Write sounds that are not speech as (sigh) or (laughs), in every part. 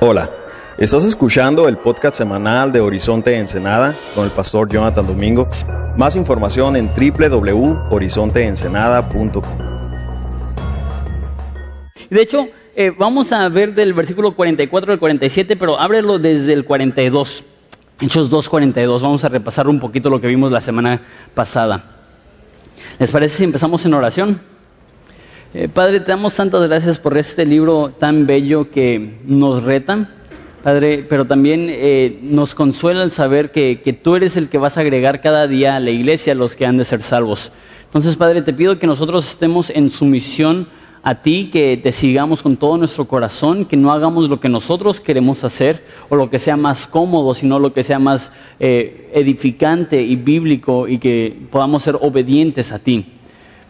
Hola, estás escuchando el podcast semanal de Horizonte Ensenada con el pastor Jonathan Domingo. Más información en www.horizonteensenada.com. De hecho, eh, vamos a ver del versículo 44 al 47, pero ábrelo desde el 42. Hechos 2.42. Vamos a repasar un poquito lo que vimos la semana pasada. ¿Les parece si empezamos en oración? Eh, Padre, te damos tantas gracias por este libro tan bello que nos reta, Padre, pero también eh, nos consuela el saber que, que tú eres el que vas a agregar cada día a la iglesia los que han de ser salvos. Entonces, Padre, te pido que nosotros estemos en sumisión a ti, que te sigamos con todo nuestro corazón, que no hagamos lo que nosotros queremos hacer o lo que sea más cómodo, sino lo que sea más eh, edificante y bíblico y que podamos ser obedientes a ti.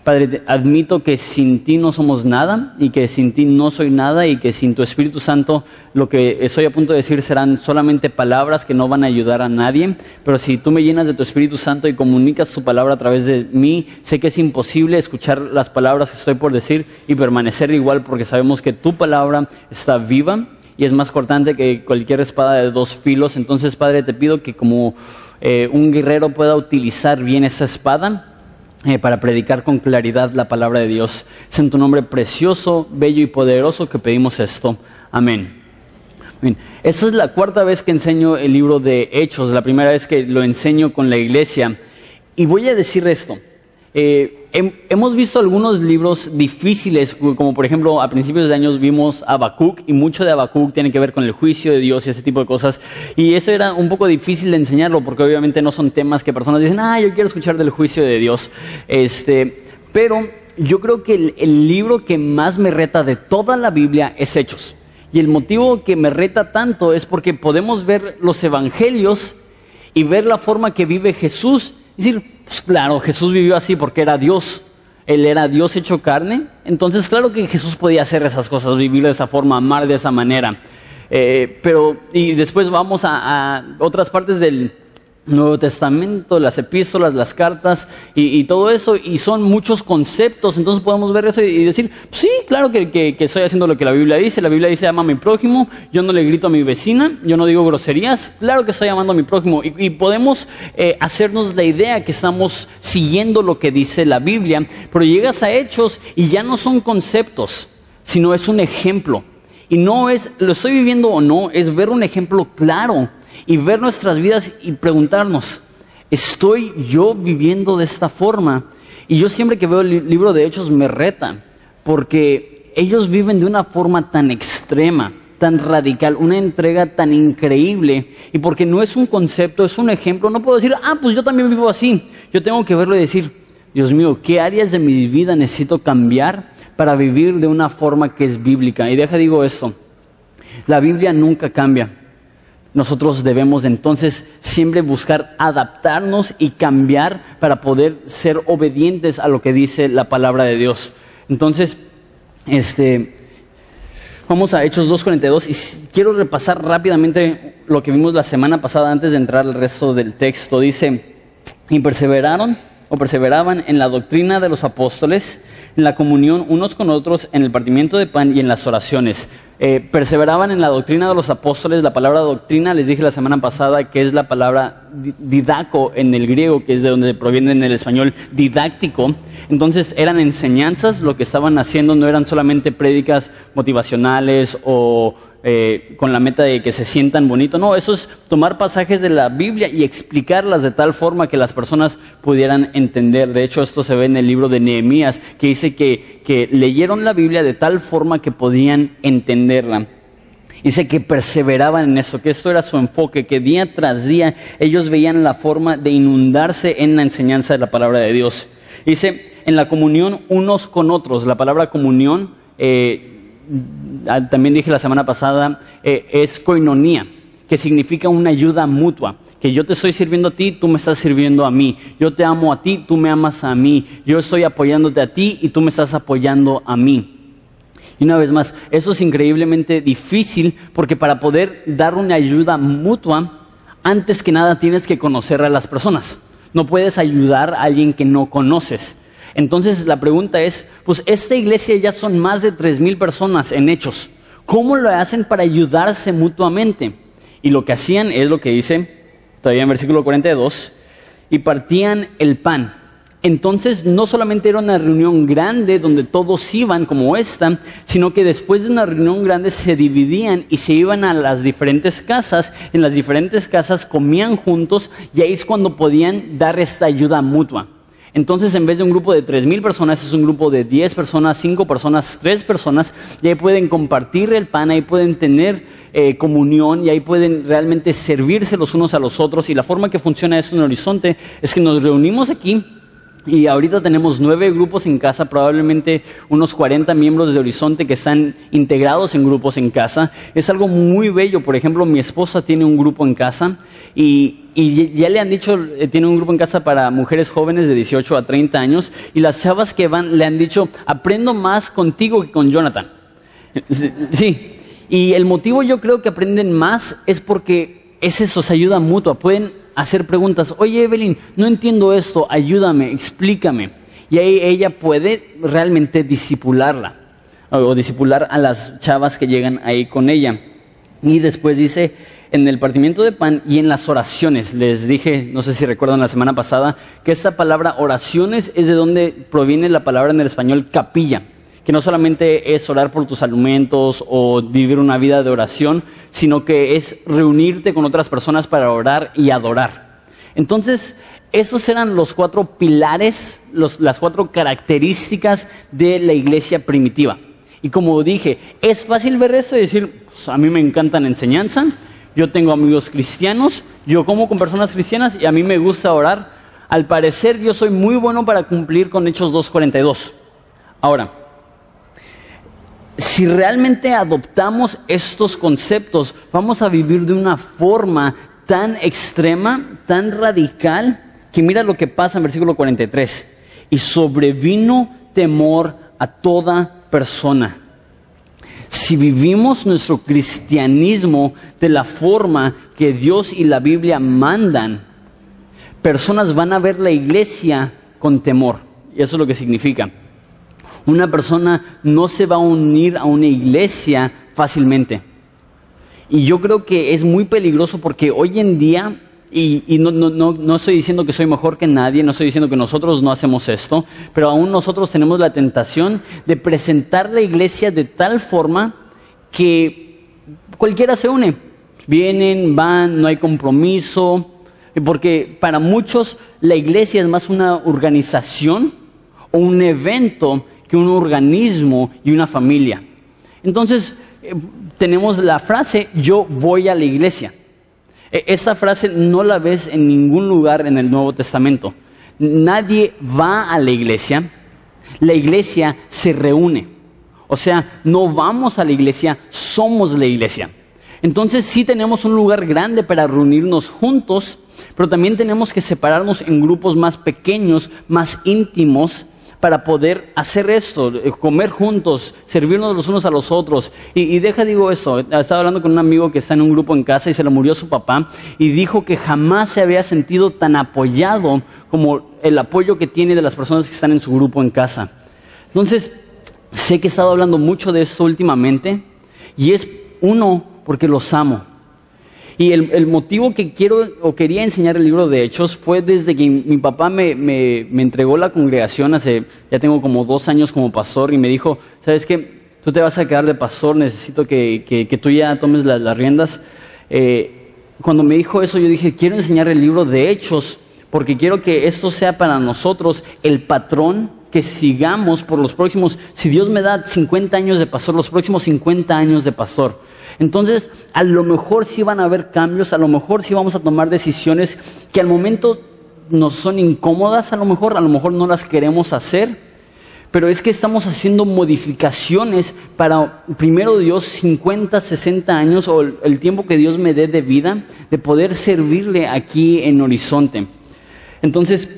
Padre, admito que sin ti no somos nada y que sin ti no soy nada y que sin tu Espíritu Santo lo que estoy a punto de decir serán solamente palabras que no van a ayudar a nadie, pero si tú me llenas de tu Espíritu Santo y comunicas tu palabra a través de mí, sé que es imposible escuchar las palabras que estoy por decir y permanecer igual porque sabemos que tu palabra está viva y es más cortante que cualquier espada de dos filos. Entonces, Padre, te pido que como eh, un guerrero pueda utilizar bien esa espada eh, para predicar con claridad la palabra de Dios. Es en tu nombre precioso, bello y poderoso que pedimos esto. Amén. Esta es la cuarta vez que enseño el libro de Hechos, la primera vez que lo enseño con la iglesia. Y voy a decir esto. Eh, hemos visto algunos libros difíciles, como por ejemplo a principios de años vimos Habacuc y mucho de Habacuc tiene que ver con el juicio de Dios y ese tipo de cosas. Y eso era un poco difícil de enseñarlo porque obviamente no son temas que personas dicen, ah, yo quiero escuchar del juicio de Dios. Este, pero yo creo que el, el libro que más me reta de toda la Biblia es Hechos. Y el motivo que me reta tanto es porque podemos ver los evangelios y ver la forma que vive Jesús. Decir, pues claro, Jesús vivió así porque era Dios. Él era Dios hecho carne. Entonces, claro que Jesús podía hacer esas cosas, vivir de esa forma, amar de esa manera. Eh, pero, y después vamos a otras partes del, Nuevo Testamento, las epístolas, las cartas y, todo eso, y son muchos conceptos, entonces podemos ver eso y decir, sí, claro que, que, estoy haciendo lo que la Biblia dice, la Biblia dice ama a mi prójimo, yo no le grito a mi vecina, yo no digo groserías, claro que estoy amando a mi prójimo, y, y podemos eh, hacernos la idea que estamos siguiendo lo que dice la Biblia, pero llegas a hechos y ya no son conceptos, sino es un ejemplo. Y no es, lo estoy viviendo o no, es ver un ejemplo claro y ver nuestras vidas y preguntarnos, ¿estoy yo viviendo de esta forma? Y yo siempre que veo el libro de Hechos me reta, porque ellos viven de una forma tan extrema, tan radical, una entrega tan increíble, y porque no es un concepto, es un ejemplo, no puedo decir, ah, pues yo también vivo así. Yo tengo que verlo y decir, Dios mío, ¿qué áreas de mi vida necesito cambiar para vivir de una forma que es bíblica? Y deja digo esto, la Biblia nunca cambia. Nosotros debemos entonces siempre buscar adaptarnos y cambiar para poder ser obedientes a lo que dice la palabra de Dios. Entonces, este, vamos a Hechos 2.42 y quiero repasar rápidamente lo que vimos la semana pasada antes de entrar al resto del texto. Dice, y perseveraron o perseveraban en la doctrina de los apóstoles, en la comunión unos con otros, en el partimiento de pan y en las oraciones. Eh, perseveraban en la doctrina de los apóstoles. La palabra doctrina, les dije la semana pasada, que es la palabra didaco en el griego, que es de donde proviene en el español didáctico. Entonces eran enseñanzas, lo que estaban haciendo no eran solamente prédicas motivacionales o eh, con la meta de que se sientan bonito. No, eso es tomar pasajes de la Biblia y explicarlas de tal forma que las personas pudieran entender. De hecho, esto se ve en el libro de Nehemías, que dice que, que leyeron la Biblia de tal forma que podían entenderla. Dice que perseveraban en eso, que esto era su enfoque, que día tras día ellos veían la forma de inundarse en la enseñanza de la palabra de Dios. Dice, en la comunión unos con otros, la palabra comunión eh, también dije la semana pasada, eh, es coinonía, que significa una ayuda mutua. Que yo te estoy sirviendo a ti, tú me estás sirviendo a mí. Yo te amo a ti, tú me amas a mí. Yo estoy apoyándote a ti y tú me estás apoyando a mí. Y una vez más, eso es increíblemente difícil porque para poder dar una ayuda mutua, antes que nada tienes que conocer a las personas. No puedes ayudar a alguien que no conoces. Entonces la pregunta es, pues esta iglesia ya son más de tres mil personas en hechos. ¿Cómo lo hacen para ayudarse mutuamente? Y lo que hacían es lo que dice todavía en versículo 42, y partían el pan. Entonces no solamente era una reunión grande donde todos iban como esta, sino que después de una reunión grande se dividían y se iban a las diferentes casas. En las diferentes casas comían juntos y ahí es cuando podían dar esta ayuda mutua. Entonces, en vez de un grupo de tres mil personas, es un grupo de diez personas, cinco personas, tres personas, y ahí pueden compartir el pan, ahí pueden tener eh, comunión, y ahí pueden realmente servirse los unos a los otros. Y la forma que funciona esto en Horizonte es que nos reunimos aquí y ahorita tenemos nueve grupos en casa, probablemente unos 40 miembros de Horizonte que están integrados en grupos en casa. Es algo muy bello. Por ejemplo, mi esposa tiene un grupo en casa y, ya le han dicho, eh, tiene un grupo en casa para mujeres jóvenes de 18 a 30 años y las chavas que van le han dicho, aprendo más contigo que con Jonathan. Sí, y el motivo yo creo que aprenden más es porque es eso, se ayuda mutua. Pueden hacer preguntas. Oye, Evelyn, no entiendo esto, ayúdame, explícame. Y ahí ella puede realmente disipularla o disipular a las chavas que llegan ahí con ella. Y después dice, en el partimiento de pan y en las oraciones. Les dije, no sé si recuerdan la semana pasada, que esta palabra oraciones es de donde proviene la palabra en el español capilla que no solamente es orar por tus alimentos o vivir una vida de oración, sino que es reunirte con otras personas para orar y adorar. Entonces, esos eran los cuatro pilares, las cuatro características de la iglesia primitiva. Y como dije, es fácil ver esto y decir, pues, a mí me encantan enseñanza, yo tengo amigos cristianos, yo como con personas cristianas y a mí me gusta orar. Al parecer yo soy muy bueno para cumplir con Hechos 2.42. Ahora, si realmente adoptamos estos conceptos, vamos a vivir de una forma tan extrema, tan radical, que mira lo que pasa en versículo 43. Y sobrevino temor a toda persona. Si vivimos nuestro cristianismo de la forma que Dios y la Biblia mandan, personas van a ver la iglesia con temor. Y eso es lo que significa. Una persona no se va a unir a una iglesia fácilmente. Y yo creo que es muy peligroso porque hoy en día, y, no, no, no, estoy diciendo que soy mejor que nadie, no estoy diciendo que nosotros no hacemos esto, pero aún nosotros tenemos la tentación de presentar la iglesia de tal forma que cualquiera se une. Vienen, van, no hay compromiso, porque para muchos la iglesia es más una organización o un evento que un organismo y una familia. Entonces, eh, tenemos la frase, yo voy a la iglesia. E, esa frase no la ves en ningún lugar en el Nuevo Testamento. Nadie va a la iglesia, la iglesia se reúne. O sea, no vamos a la iglesia, somos la iglesia. Entonces sí tenemos un lugar grande para reunirnos juntos, pero también tenemos que separarnos en grupos más pequeños, más íntimos, para poder hacer esto, eh, comer juntos, servirnos los unos a los otros. Y, deja, digo esto, estaba hablando con un amigo que está en un grupo en casa y se le murió su papá y dijo que jamás se había sentido tan apoyado como el apoyo que tiene de las personas que están en su grupo en casa. Entonces, sé que he estado hablando mucho de esto últimamente y es uno porque los amo. Y el, motivo que quiero o quería enseñar el libro de Hechos fue desde que mi papá me, entregó la congregación hace, ya tengo como dos años como pastor, y me dijo, ¿sabes qué? Tú te vas a quedar de pastor, necesito que, tú ya tomes las riendas. Eh, cuando me dijo eso, yo dije, quiero enseñar el libro de Hechos, porque quiero que esto sea para nosotros el patrón que sigamos por los próximos, si Dios me da 50 años de pastor, los próximos 50 años de pastor. Entonces, a lo mejor sí van a haber cambios, a lo mejor sí vamos a tomar decisiones que al momento nos son incómodas, a lo mejor, a lo mejor no las queremos hacer, pero es que estamos haciendo modificaciones para, primero Dios, 50, 60 años o el tiempo que Dios me dé de vida, de poder servirle aquí en Horizonte. Entonces,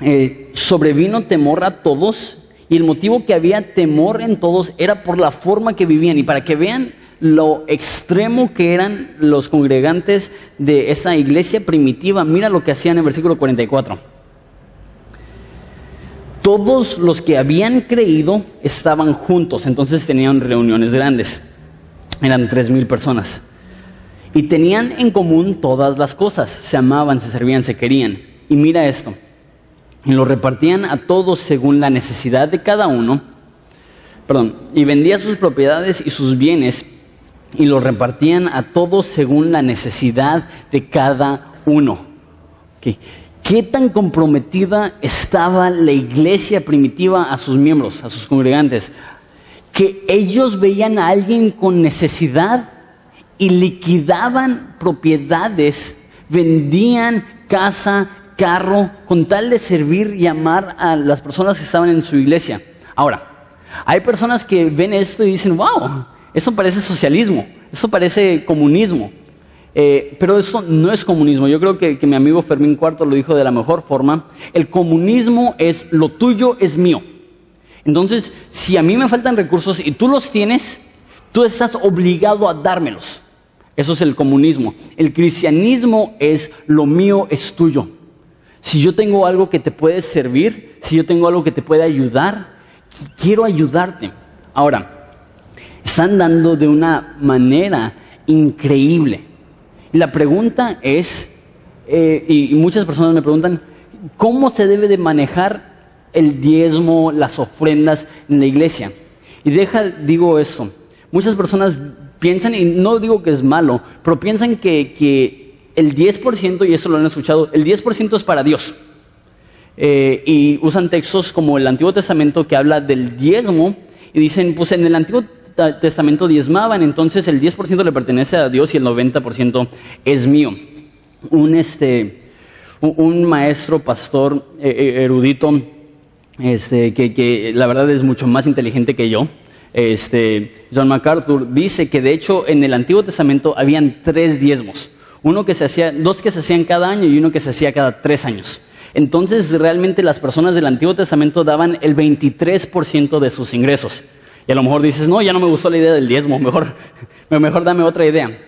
eh, sobrevino temor a todos y el motivo que había temor en todos era por la forma que vivían y para que vean lo extremo que eran los congregantes de esa iglesia primitiva. Mira lo que hacían en el versículo 44. Todos los que habían creído estaban juntos, entonces tenían reuniones grandes. Eran tres mil personas. Y tenían en común todas las cosas. Se amaban, se servían, se querían. Y mira esto. Y lo repartían a todos según la necesidad de cada uno. Perdón. Y vendía sus propiedades y sus bienes y lo repartían a todos según la necesidad de cada uno. ¿Qué tan comprometida estaba la iglesia primitiva a sus miembros, a sus congregantes? Que ellos veían a alguien con necesidad y liquidaban propiedades, vendían casa, carro, con tal de servir y amar a las personas que estaban en su iglesia. Ahora, hay personas que ven esto y dicen, wow, eso parece socialismo, eso parece comunismo. Eh, pero eso no es comunismo. Yo creo que, que, mi amigo Fermín Cuarto lo dijo de la mejor forma. El comunismo es lo tuyo es mío. Entonces, si a mí me faltan recursos y tú los tienes, tú estás obligado a dármelos. Eso es el comunismo. El cristianismo es lo mío es tuyo. Si yo tengo algo que te puede servir, si yo tengo algo que te puede ayudar, quiero ayudarte. Ahora, están dando de una manera increíble. Y la pregunta es, eh, y muchas personas me preguntan, ¿cómo se debe de manejar el diezmo, las ofrendas en la iglesia? Y deja, digo esto, muchas personas piensan, y no digo que es malo, pero piensan que, que el 10%, y eso lo han escuchado, el 10% es para Dios. Eh, y usan textos como el Antiguo Testamento que habla del diezmo y dicen, pues en el Antiguo Testamento diezmaban, entonces el 10% le pertenece a Dios y el 90% es mío. Un, este, un maestro, pastor, eh, eh, erudito, este, que, que, la verdad es mucho más inteligente que yo, este, John MacArthur, dice que de hecho en el Antiguo Testamento habían tres diezmos. Uno que se hacía, dos que se hacían cada año y uno que se hacía cada tres años. Entonces realmente las personas del Antiguo Testamento daban el 23% de sus ingresos. Y a lo mejor dices, no, ya no me gustó la idea del diezmo, mejor, (laughs) mejor dame otra idea.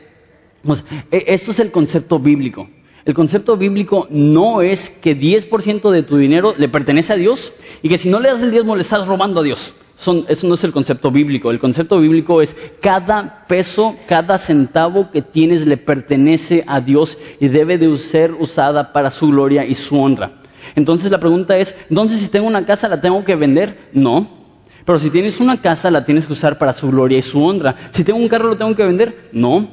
Pues, e, esto es el concepto bíblico. El concepto bíblico no es que 10% de tu dinero le pertenece a Dios y que si no le das el diezmo le estás robando a Dios. Eso no es el concepto bíblico. El concepto bíblico es cada peso, cada centavo que tienes le pertenece a Dios y debe de ser usada para su gloria y su honra. Entonces la pregunta es, entonces si tengo una casa la tengo que vender? No, pero si tienes una casa, la tienes que usar para su gloria y su honra. Si tengo un carro, ¿lo tengo que vender? No.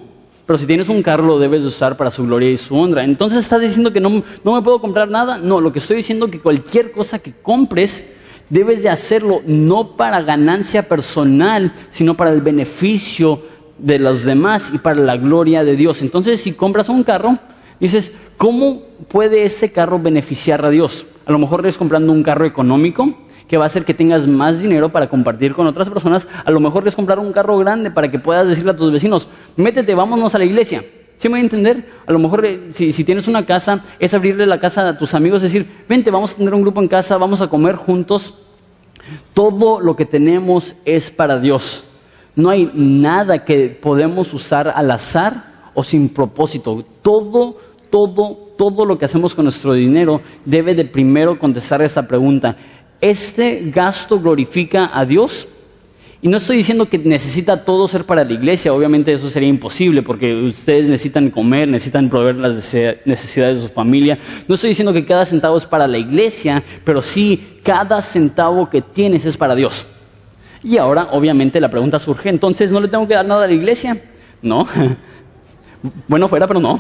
Pero si tienes un carro, lo debes usar para su gloria y su honra. Entonces, ¿estás diciendo que no, no me puedo comprar nada? No, lo que estoy diciendo es que cualquier cosa que compres, debes de hacerlo no para ganancia personal, sino para el beneficio de los demás y para la gloria de Dios. Entonces, si compras un carro, dices, ¿cómo puede ese carro beneficiar a Dios? A lo mejor eres comprando un carro económico, que va a hacer que tengas más dinero para compartir con otras personas. A lo mejor es comprar un carro grande para que puedas decirle a tus vecinos, métete, vámonos a la iglesia. ¿Sí me voy a entender? A lo mejor eh, si, si, tienes una casa, es abrirle la casa a tus amigos, decir, vente, vamos a tener un grupo en casa, vamos a comer juntos. Todo lo que tenemos es para Dios. No hay nada que podemos usar al azar o sin propósito. Todo, todo, todo lo que hacemos con nuestro dinero debe de primero contestar esa pregunta este gasto glorifica a Dios. Y no estoy diciendo que necesita todo ser para la iglesia, obviamente eso sería imposible porque ustedes necesitan comer, necesitan proveer las necesidades de su familia. No estoy diciendo que cada centavo es para la iglesia, pero sí cada centavo que tienes es para Dios. Y ahora, obviamente, la pregunta surge, entonces, ¿no le tengo que dar nada a la iglesia? No. (laughs) bueno, fuera, pero no.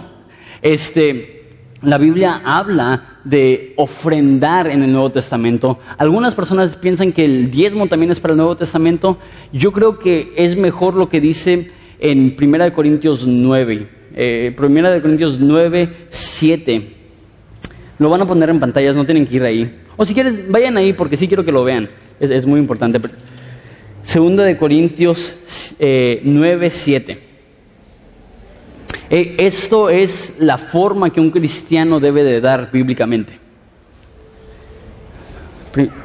Este, la Biblia habla de ofrendar en el Nuevo Testamento. Algunas personas piensan que el diezmo también es para el Nuevo Testamento. Yo creo que es mejor lo que dice en 1 Corintios 9. Eh, 1 Corintios 9, 7. Lo van a poner en pantallas, no tienen que ir ahí. O si quieres, vayan ahí porque sí quiero que lo vean. Es, muy importante. Segunda de Corintios eh, 9, 7. Eh, esto es la forma que un cristiano debe de dar bíblicamente.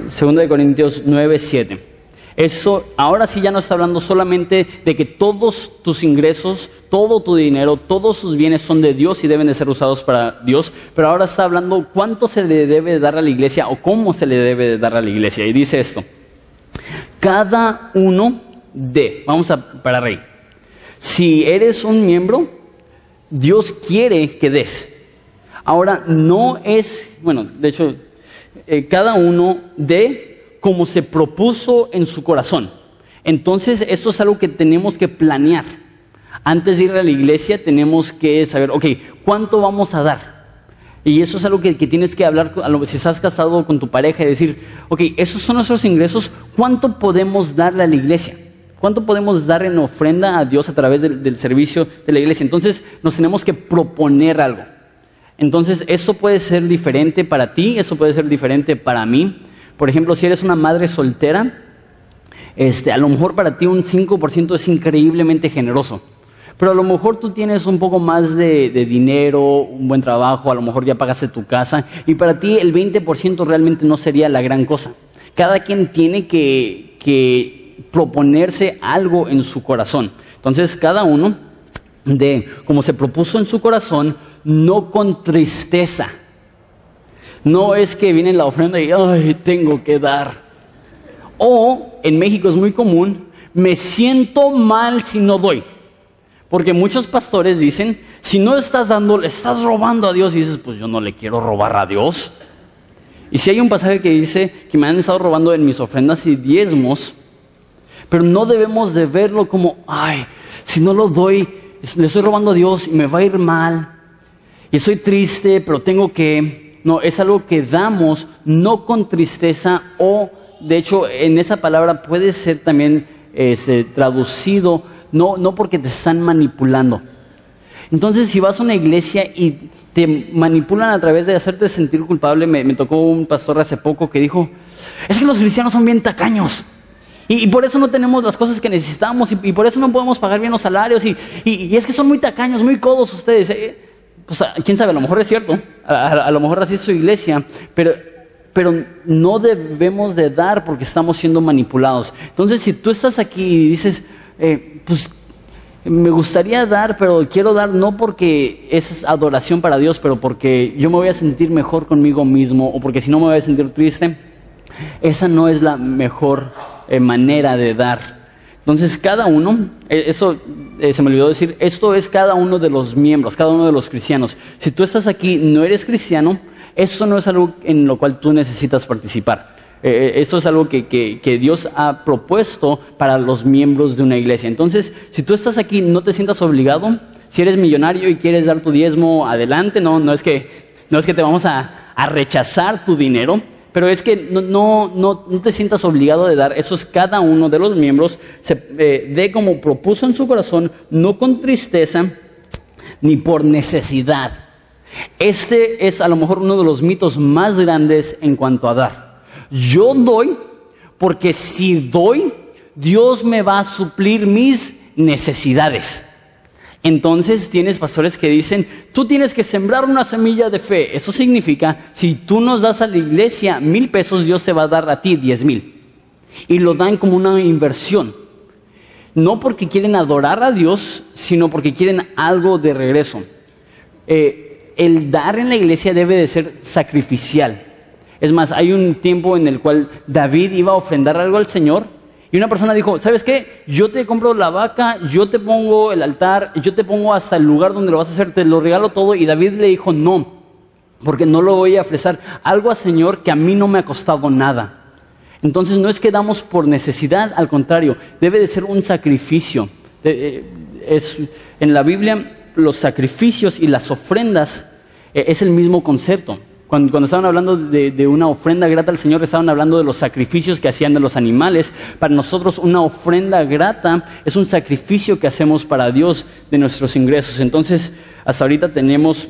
Segunda de Corintios 9, 7. Eso ahora sí ya no está hablando solamente de que todos tus ingresos, todo tu dinero, todos tus bienes son de Dios y deben de ser usados para Dios, pero ahora está hablando cuánto se le debe dar a la iglesia o cómo se le debe de dar a la iglesia. Y dice esto, cada uno de, vamos a para rey, Si eres un miembro, Dios quiere que des. Ahora, no es, bueno, de hecho, eh, cada uno de como se propuso en su corazón. Entonces, esto es algo que tenemos que planear. Antes de ir a la iglesia tenemos que saber, ok, ¿cuánto vamos a dar? Y eso es algo que, tienes que hablar, si estás casado con tu pareja y decir, ok, esos son nuestros ingresos, ¿cuánto podemos darle a la iglesia? ¿Cuánto podemos dar en ofrenda a Dios a través del, servicio de la iglesia? Entonces nos tenemos que proponer algo. Entonces, eso puede ser diferente para ti, eso puede ser diferente para mí. Por ejemplo, si eres una madre soltera, este, a lo mejor para ti un 5% es increíblemente generoso. Pero a lo mejor tú tienes un poco más de, dinero, un buen trabajo, a lo mejor ya pagaste tu casa, y para ti el 20% realmente no sería la gran cosa. Cada quien tiene que, que proponerse algo en su corazón. Entonces, cada uno de, como se propuso en su corazón, no con tristeza. No es que viene la ofrenda y, ay, tengo que dar. O, en México es muy común, me siento mal si no doy. Porque muchos pastores dicen, si no estás dando, le estás robando a Dios. Y dices, pues yo no le quiero robar a Dios. Y si hay un pasaje que dice que me han estado robando en mis ofrendas y diezmos, pero no debemos de verlo como, ay, si no lo doy, le estoy robando a Dios y me va a ir mal y estoy triste, pero tengo que... No, es algo que damos no con tristeza o, de hecho, en esa palabra puede ser también este, traducido, no, no porque te están manipulando. Entonces, si vas a una iglesia y te manipulan a través de hacerte sentir culpable, me, tocó un pastor hace poco que dijo, es que los cristianos son bien tacaños. Y, por eso no tenemos las cosas que necesitamos y, por eso no podemos pagar bien los salarios. Y, y, es que son muy tacaños, muy codos ustedes. ¿eh? pues quién sabe, a lo mejor es cierto, a, lo mejor así es su iglesia, pero, pero no debemos de dar porque estamos siendo manipulados. Entonces, si tú estás aquí y dices, eh, pues me gustaría dar, pero quiero dar no porque es adoración para Dios, pero porque yo me voy a sentir mejor conmigo mismo o porque si no me voy a sentir triste, esa no es la mejor eh, manera de dar. Entonces, cada uno, eh, eso eh, se me olvidó decir, esto es cada uno de los miembros, cada uno de los cristianos. Si tú estás aquí, no eres cristiano, eso no es algo en lo cual tú necesitas participar. Esto es algo que, que, Dios ha propuesto para los miembros de una iglesia. Entonces, si tú estás aquí, no te sientas obligado. Si eres millonario y quieres dar tu diezmo, adelante. No, no es que, no es que te vamos a, a rechazar tu dinero pero es que no, no, no, te sientas obligado de dar, eso es cada uno de los miembros, se eh, dé como propuso en su corazón, no con tristeza ni por necesidad. Este es a lo mejor uno de los mitos más grandes en cuanto a dar. Yo doy porque si doy, Dios me va a suplir mis necesidades. Entonces tienes pastores que dicen, tú tienes que sembrar una semilla de fe. Eso significa, si tú nos das a la iglesia mil pesos, Dios te va a dar a ti diez mil. Y lo dan como una inversión. No porque quieren adorar a Dios, sino porque quieren algo de regreso. Eh, el dar en la iglesia debe de ser sacrificial. Es más, hay un tiempo en el cual David iba a ofrendar algo al Señor y una persona dijo, ¿sabes qué? Yo te compro la vaca, yo te pongo el altar, yo te pongo hasta el lugar donde lo vas a hacer, te lo regalo todo. Y David le dijo, no, porque no lo voy a ofrecer. Algo al Señor que a mí no me ha costado nada. Entonces no es que damos por necesidad, al contrario, debe de ser un sacrificio. Eh, es, en la Biblia los sacrificios y las ofrendas eh, es el mismo concepto. Cuando, estaban hablando de, una ofrenda grata al Señor, estaban hablando de los sacrificios que hacían de los animales. Para nosotros una ofrenda grata es un sacrificio que hacemos para Dios de nuestros ingresos. Entonces, hasta ahorita tenemos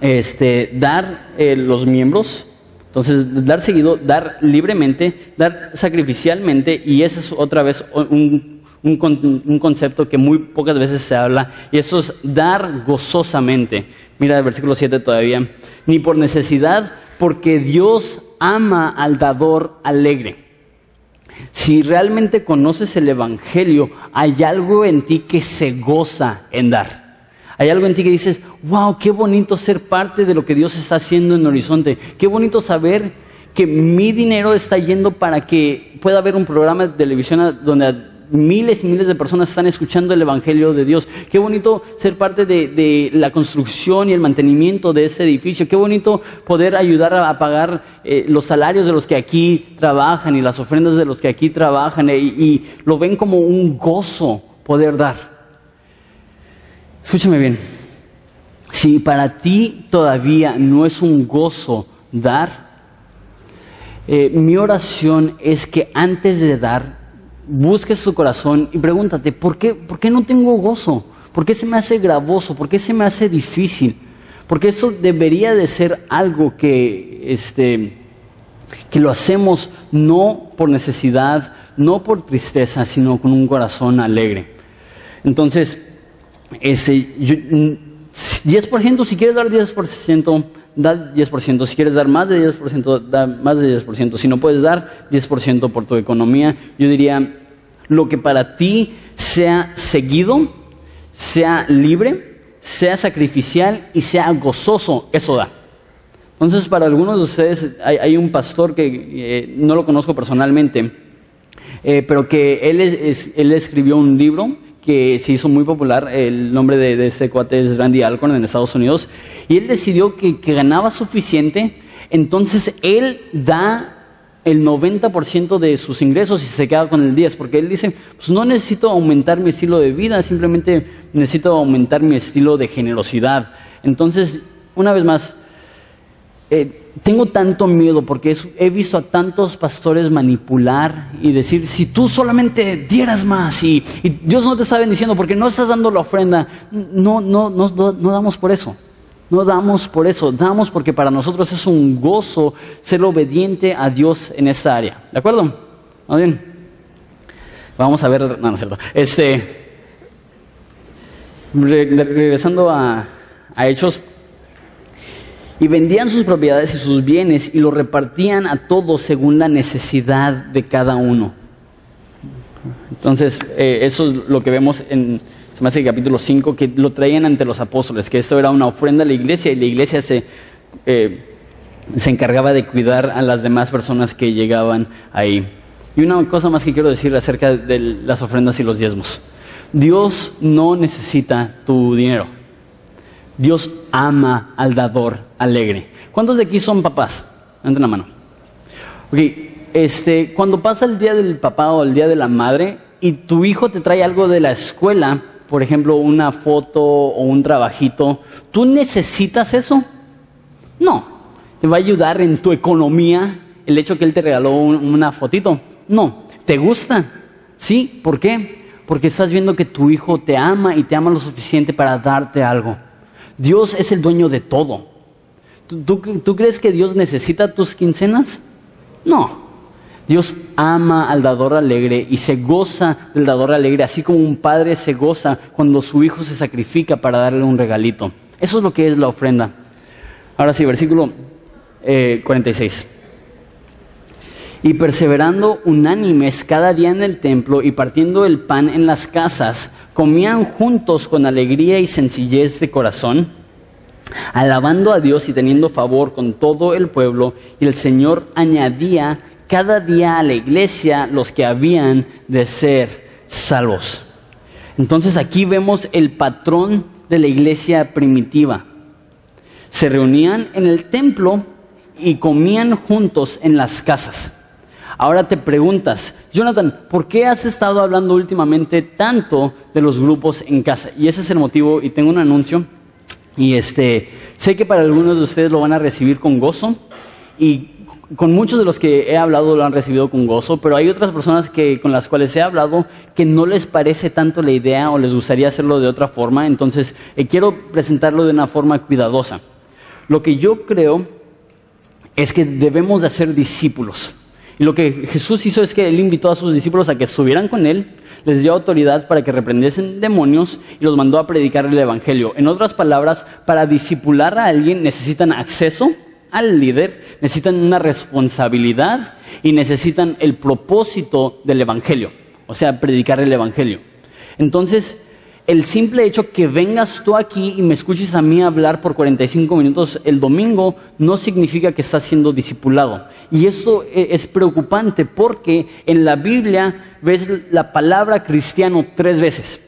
este, dar eh, los miembros, entonces dar seguido, dar libremente, dar sacrificialmente, y ese es otra vez un, un, concepto que muy pocas veces se habla, y eso es dar gozosamente. Mira el versículo 7 todavía. Ni por necesidad, porque Dios ama al dador alegre. Si realmente conoces el Evangelio, hay algo en ti que se goza en dar. Hay algo en ti que dices, wow, qué bonito ser parte de lo que Dios está haciendo en Horizonte. Qué bonito saber que mi dinero está yendo para que pueda haber un programa de televisión donde miles y miles de personas están escuchando el Evangelio de Dios. Qué bonito ser parte de, la construcción y el mantenimiento de este edificio. Qué bonito poder ayudar a, pagar eh, los salarios de los que aquí trabajan y las ofrendas de los que aquí trabajan. Eh, y lo ven como un gozo poder dar. Escúchame bien. Si para ti todavía no es un gozo dar, eh, mi oración es que antes de dar, busques tu corazón y pregúntate, ¿por qué, ¿por qué no tengo gozo? ¿Por qué se me hace gravoso? ¿Por qué se me hace difícil? Porque eso debería de ser algo que, este, que lo hacemos no por necesidad, no por tristeza, sino con un corazón alegre. Entonces, ese, 10%, si quieres dar 10%, da 10%. Si quieres dar más de 10%, da más de 10%. Si no puedes dar 10% por tu economía, yo diría, lo que para ti sea seguido, sea libre, sea sacrificial y sea gozoso, eso da. Entonces, para algunos de ustedes hay, un pastor que eh, no lo conozco personalmente, eh, pero que él, él escribió un libro que se hizo muy popular. El nombre de, ese cuate es Randy Alcorn en Estados Unidos. Y él decidió que, ganaba suficiente, entonces él da el 90% de sus ingresos y se queda con el 10%, porque él dice, pues no necesito aumentar mi estilo de vida, simplemente necesito aumentar mi estilo de generosidad. Entonces, una vez más, eh, tengo tanto miedo porque he visto a tantos pastores manipular y decir, si tú solamente dieras más y, Dios no te está bendiciendo porque no estás dando la ofrenda, no, no, no, no, damos por eso. No damos por eso, damos porque para nosotros es un gozo ser obediente a Dios en esa área. ¿De acuerdo? ¿Muy bien? Vamos a ver, no, no es cierto. Este, regresando a, a Hechos y vendían sus propiedades y sus bienes y lo repartían a todos según la necesidad de cada uno. Entonces, eh, eso es lo que vemos en se capítulo 5, que lo traían ante los apóstoles, que esto era una ofrenda a la iglesia y la iglesia se, eh, se encargaba de cuidar a las demás personas que llegaban ahí. Y una cosa más que quiero decir acerca de las ofrendas y los diezmos. Dios no necesita tu dinero. Dios ama al dador alegre. ¿Cuántos de aquí son papás? Levanten la mano. Ok, este, cuando pasa el día del papá o el día de la madre y tu hijo te trae algo de la escuela, por ejemplo, una foto o un trabajito, ¿tú necesitas eso? No. ¿Te va a ayudar en tu economía el hecho que él te regaló una fotito? No. ¿Te gusta? Sí. ¿Por qué? Porque estás viendo que tu hijo te ama y te ama lo suficiente para darte algo. Dios es el dueño de todo. ¿Tú, crees que Dios necesita tus quincenas? No. Dios ama al dador alegre y se goza del dador alegre, así como un padre se goza cuando su hijo se sacrifica para darle un regalito. Eso es lo que es la ofrenda. Ahora sí, versículo 46. Y perseverando unánimes cada día en el templo y partiendo el pan en las casas, comían juntos con alegría y sencillez de corazón, alabando a Dios y teniendo favor con todo el pueblo, y el Señor añadía cada día a la iglesia los que habían de ser salvos. Entonces aquí vemos el patrón de la iglesia primitiva. Se reunían en el templo y comían juntos en las casas. Ahora te preguntas, Jonathan, ¿por qué has estado hablando últimamente tanto de los grupos en casa? Y ese es el motivo, y tengo un anuncio, y este, sé que para algunos de ustedes lo van a recibir con gozo, y con muchos de los que he hablado lo han recibido con gozo, pero hay otras personas que, con las cuales he hablado que no les parece tanto la idea o les gustaría hacerlo de otra forma, entonces eh, quiero presentarlo de una forma cuidadosa. Lo que yo creo es que debemos de ser discípulos. Y lo que Jesús hizo es que él invitó a sus discípulos a que estuvieran con él, les dio autoridad para que reprendiesen demonios y los mandó a predicar el Evangelio. En otras palabras, para discipular a alguien necesitan acceso al líder, necesitan una responsabilidad y necesitan el propósito del Evangelio, o sea, predicar el Evangelio. Entonces, el simple hecho que vengas tú aquí y me escuches a mí hablar por 45 minutos el domingo no significa que estás siendo discipulado. Y esto e, es preocupante porque en la Biblia ves la palabra cristiano tres veces,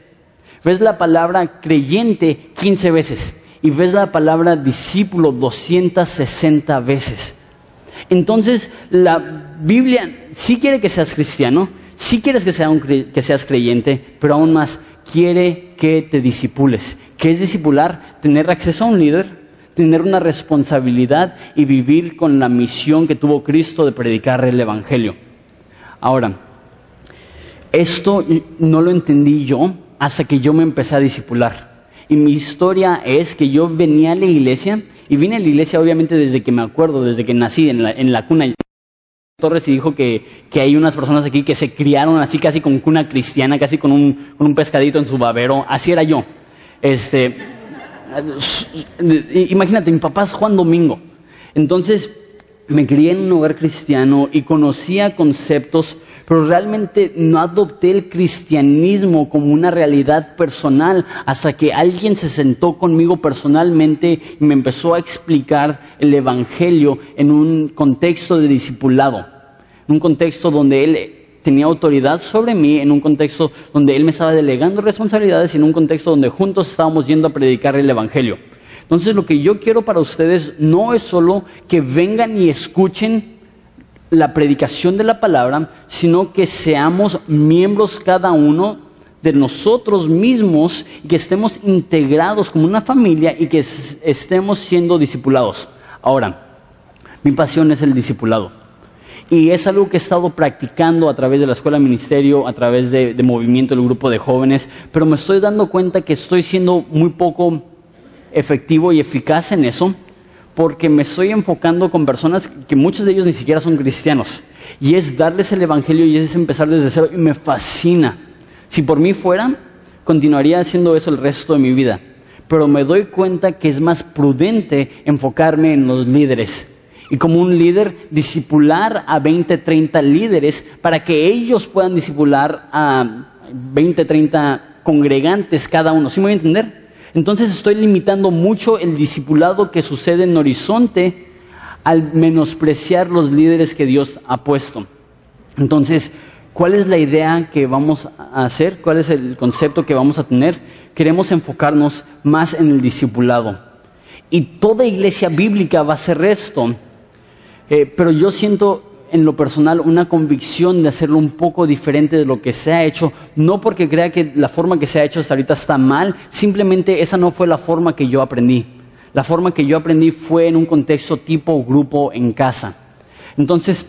ves la palabra creyente 15 veces y ves la palabra discípulo 260 veces. Entonces la Biblia sí quiere que seas cristiano, sí quieres que, que seas creyente, pero aún más quiere que te disipules. ¿Qué es disipular? Tener acceso a un líder, tener una responsabilidad y vivir con la misión que tuvo Cristo de predicar el Evangelio. Ahora, esto no lo entendí yo hasta que yo me empecé a disipular. Y mi historia es que yo venía a la iglesia, y vine a la iglesia obviamente desde que me acuerdo, desde que nací en la, en la cuna. Torres y dijo que, que, hay unas personas aquí que se criaron así casi con cuna cristiana, casi con un, con un pescadito en su babero. Así era yo. Este, imagínate, mi papá es Juan Domingo. Entonces, me crié en un hogar cristiano y conocía conceptos, pero realmente no adopté el cristianismo como una realidad personal hasta que alguien se sentó conmigo personalmente y me empezó a explicar el Evangelio en un contexto de discipulado, en un contexto donde él tenía autoridad sobre mí, en un contexto donde él me estaba delegando responsabilidades y en un contexto donde juntos estábamos yendo a predicar el Evangelio. Entonces lo que yo quiero para ustedes no es solo que vengan y escuchen la predicación de la palabra, sino que seamos miembros cada uno de nosotros mismos y que estemos integrados como una familia y que estemos siendo discipulados. Ahora, mi pasión es el discipulado. Y es algo que he estado practicando a través de la escuela de ministerio, a través de, de movimiento del grupo de jóvenes, pero me estoy dando cuenta que estoy siendo muy poco efectivo y eficaz en eso porque me estoy enfocando con personas que muchos de ellos ni siquiera son cristianos. Y es darles el Evangelio y es empezar desde cero y me fascina. Si por mí fuera, continuaría haciendo eso el resto de mi vida. Pero me doy cuenta que es más prudente enfocarme en los líderes. Y como un líder, disipular a 20, 30 líderes para que ellos puedan disipular a 20, 30 congregantes cada uno. ¿Sí me voy a entender? Entonces estoy limitando mucho el discipulado que sucede en Horizonte al menospreciar los líderes que Dios ha puesto. Entonces, ¿cuál es la idea que vamos a hacer? ¿Cuál es el concepto que vamos a tener? Queremos enfocarnos más en el discipulado. Y toda iglesia bíblica va a hacer esto. Eh, pero yo siento en lo personal una convicción de hacerlo un poco diferente de lo que se ha hecho, no porque crea que la forma que se ha hecho hasta ahorita está mal, simplemente esa no fue la forma que yo aprendí. La forma que yo aprendí fue en un contexto tipo grupo en casa. Entonces,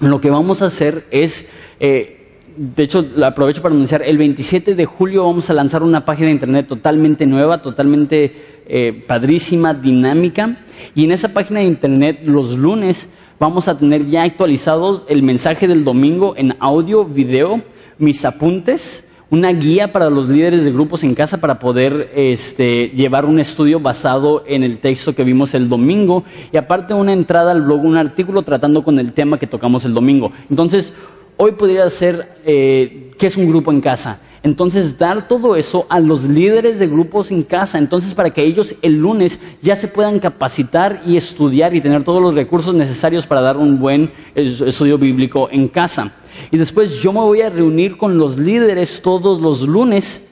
lo que vamos a hacer es, eh, de hecho, aprovecho para anunciar, el 27 de julio vamos a lanzar una página de internet totalmente nueva, totalmente eh, padrísima, dinámica, y en esa página de internet los lunes vamos a tener ya actualizados el mensaje del domingo en audio, video, mis apuntes, una guía para los líderes de grupos en casa para poder este, llevar un estudio basado en el texto que vimos el domingo y aparte una entrada al blog, un artículo tratando con el tema que tocamos el domingo. Entonces, hoy podría ser eh, qué es un grupo en casa. Entonces, dar todo eso a los líderes de grupos en casa, entonces para que ellos el lunes ya se puedan capacitar y estudiar y tener todos los recursos necesarios para dar un buen estudio bíblico en casa. Y después yo me voy a reunir con los líderes todos los lunes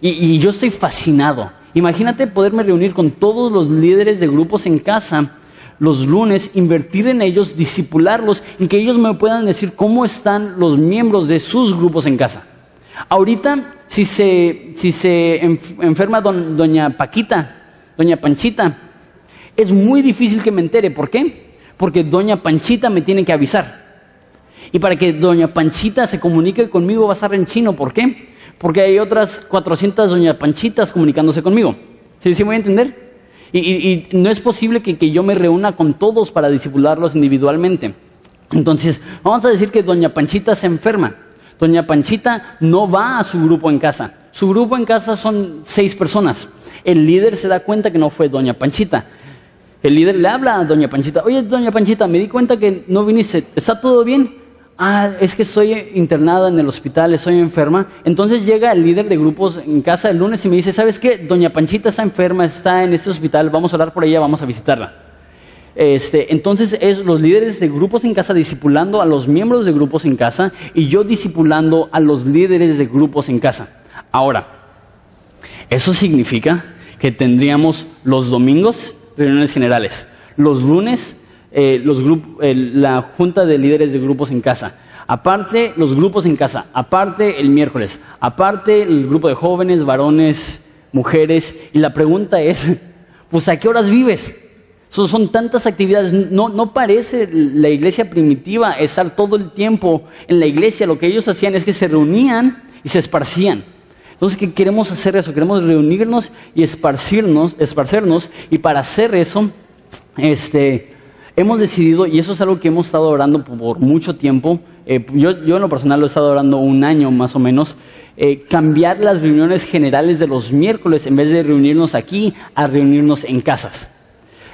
y, yo estoy fascinado. Imagínate poderme reunir con todos los líderes de grupos en casa los lunes, invertir en ellos, disipularlos y que ellos me puedan decir cómo están los miembros de sus grupos en casa. Ahorita, si se, si se enferma doña Paquita, doña Panchita, es muy difícil que me entere. ¿Por qué? Porque doña Panchita me tiene que avisar. Y para que doña Panchita se comunique conmigo va a estar en chino. ¿Por qué? Porque hay otras 400 doña Panchitas comunicándose conmigo. ¿Sí, sí voy a entender? Y, no es posible que, que yo me reúna con todos para disipularlos individualmente. Entonces, vamos a decir que doña Panchita se enferma. Doña Panchita no va a su grupo en casa. Su grupo en casa son seis personas. El líder se da cuenta que no fue Doña Panchita. El líder le habla a Doña Panchita, oye Doña Panchita, me di cuenta que no viniste, ¿está todo bien? ah, es que estoy internada en el hospital, estoy enferma. Entonces llega el líder de grupos en casa el lunes y me dice, ¿sabes qué? Doña Panchita está enferma, está en este hospital, vamos a hablar por ella, vamos a visitarla. Este, entonces es los líderes de grupos en casa discipulando a los miembros de grupos en casa y yo discipulando a los líderes de grupos en casa. Ahora, eso significa que tendríamos los domingos reuniones generales, los lunes eh, los la junta de líderes de grupos en casa, aparte los grupos en casa, aparte el miércoles, aparte el grupo de jóvenes, varones, mujeres, y la pregunta es, (laughs) pues ¿a qué horas vives? Son, tantas actividades, no, no parece la iglesia primitiva estar todo el tiempo en la iglesia, lo que ellos hacían es que se reunían y se esparcían. Entonces, ¿qué queremos hacer eso? Queremos reunirnos y esparcirnos, esparcernos, y para hacer eso, este, hemos decidido, y eso es algo que hemos estado orando por mucho tiempo, eh, yo, en lo personal lo he estado orando un año más o menos, eh, cambiar las reuniones generales de los miércoles, en vez de reunirnos aquí, a reunirnos en casas.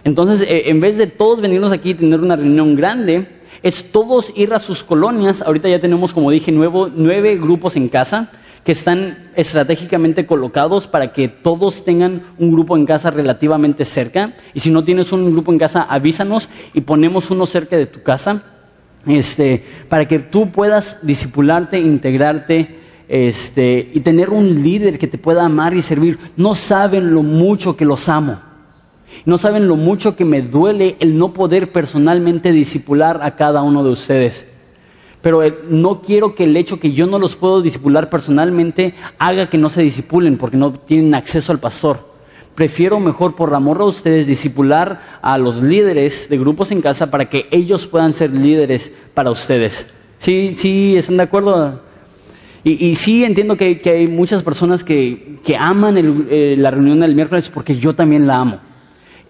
Entonces, eh, en vez de todos venirnos aquí y tener una reunión grande, es todos ir a sus colonias. Ahorita ya tenemos, como dije, nueve grupos en casa que están estratégicamente colocados para que todos tengan un grupo en casa relativamente cerca. Y si no tienes un grupo en casa, avísanos y ponemos uno cerca de tu casa. Este, para que tú puedas disipularte, integrarte, este, y tener un líder que te pueda amar y servir. No saben lo mucho que los amo. No saben lo mucho que me duele el no poder personalmente disipular a cada uno de ustedes pero no quiero que el hecho que yo no los puedo disipular personalmente haga que no se disipulen porque no tienen acceso al pastor. Prefiero mejor por amor a ustedes disipular a los líderes de grupos en casa para que ellos puedan ser líderes para ustedes. ¿Sí, sí están de acuerdo? Y, sí entiendo que, hay muchas personas que, aman eh, la reunión del miércoles porque yo también la amo.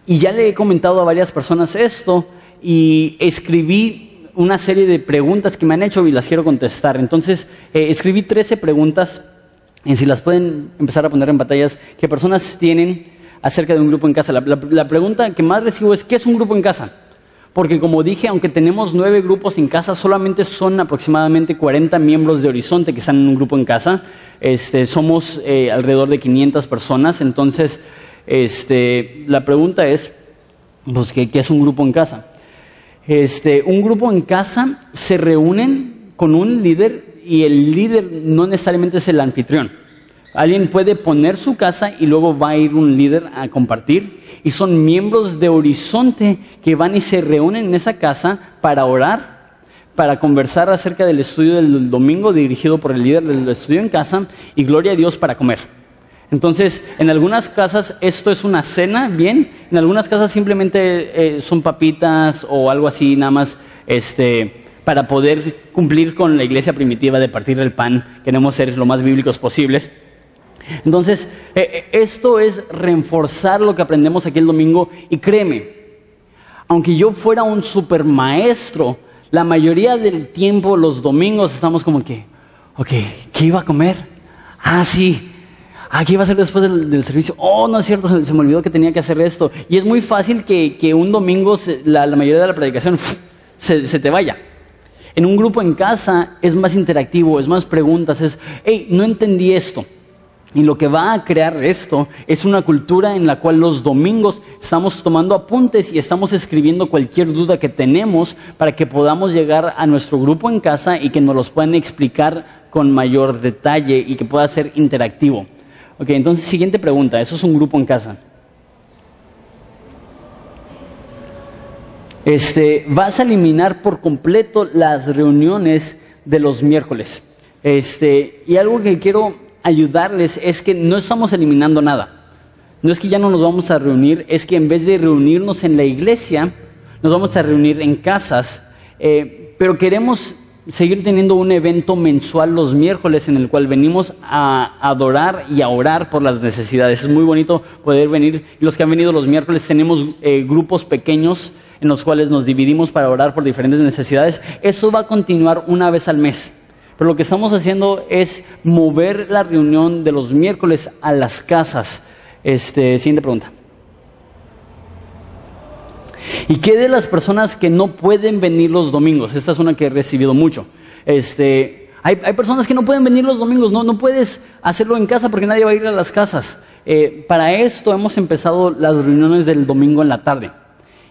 Y ya le he comentado a varias personas esto y escribí una serie de preguntas que me han hecho y las quiero contestar. Entonces, eh, escribí 13 preguntas, y si las pueden empezar a poner en batallas, que personas tienen acerca de un grupo en casa. La, pregunta que más recibo es, ¿qué es un grupo en casa? Porque como dije, aunque tenemos nueve grupos en casa, solamente son aproximadamente 40 miembros de Horizonte que están en un grupo en casa. Este, somos eh, alrededor de 500 personas. Entonces, este, la pregunta es, pues, ¿qué es un grupo en casa? este, un grupo en casa se reúnen con un líder y el líder no necesariamente es el anfitrión. Alguien puede poner su casa y luego va a ir un líder a compartir. Y son miembros de Horizonte que van y se reúnen en esa casa para orar, para conversar acerca del estudio del domingo dirigido por el líder del estudio en casa y gloria a Dios para comer. Entonces, en algunas casas esto es una cena, bien, en algunas casas simplemente eh, son papitas o algo así, nada más, este, para poder cumplir con la iglesia primitiva de partir el pan, queremos ser lo más bíblicos posibles. Entonces, eh, eh, esto es reforzar lo que aprendemos aquí el domingo y créeme, aunque yo fuera un super maestro, la mayoría del tiempo, los domingos, estamos como que, ok, ¿qué iba a comer? Ah, sí, aquí va a ser después del, servicio. Oh, no es cierto, se, me olvidó que tenía que hacer esto. Y es muy fácil que, un domingo la, mayoría de la predicación se, te vaya. En un grupo en casa es más interactivo, es más preguntas, es, hey, no entendí esto. Y lo que va a crear esto es una cultura en la cual los domingos estamos tomando apuntes y estamos escribiendo cualquier duda que tenemos para que podamos llegar a nuestro grupo en casa y que nos los puedan explicar con mayor detalle y que pueda ser interactivo. Ok, entonces siguiente pregunta, eso es un grupo en casa. Este, vas a eliminar por completo las reuniones de los miércoles. Este, y algo que quiero ayudarles es que no estamos eliminando nada. No es que ya no nos vamos a reunir, es que en vez de reunirnos en la iglesia, nos vamos a reunir en casas, eh, pero queremos seguir teniendo un evento mensual los miércoles en el cual venimos a adorar y a orar por las necesidades. Es muy bonito poder venir. Los que han venido los miércoles tenemos eh, grupos pequeños en los cuales nos dividimos para orar por diferentes necesidades. Eso va a continuar una vez al mes. Pero lo que estamos haciendo es mover la reunión de los miércoles a las casas. Este, siguiente pregunta. ¿Y qué de las personas que no pueden venir los domingos? Esta es una que he recibido mucho. Este, hay, personas que no pueden venir los domingos, no, no puedes hacerlo en casa porque nadie va a ir a las casas. Eh, para esto hemos empezado las reuniones del domingo en la tarde.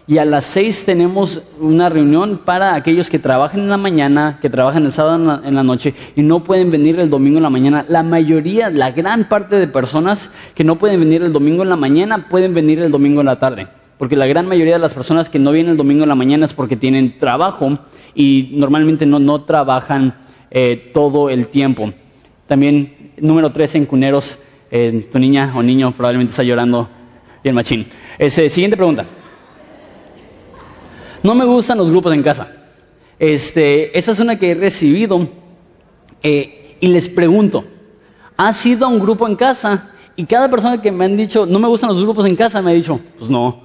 Y a las seis tenemos una reunión para aquellos que trabajan en la mañana, que trabajan el sábado en la, noche y no pueden venir el domingo en la mañana. La mayoría, la gran parte de personas que no pueden venir el domingo en la mañana pueden venir el domingo en la tarde. Porque la gran mayoría de las personas que no vienen el domingo en la mañana es porque tienen trabajo y normalmente no, no trabajan eh, todo el tiempo. También, número tres en cuneros, eh, tu niña o niño probablemente está llorando bien machín. Ese, siguiente pregunta. No me gustan los grupos en casa. Este, esa es una que he recibido eh, y les pregunto, ¿has ido a un grupo en casa? Y cada persona que me han dicho, no me gustan los grupos en casa, me ha dicho, pues no.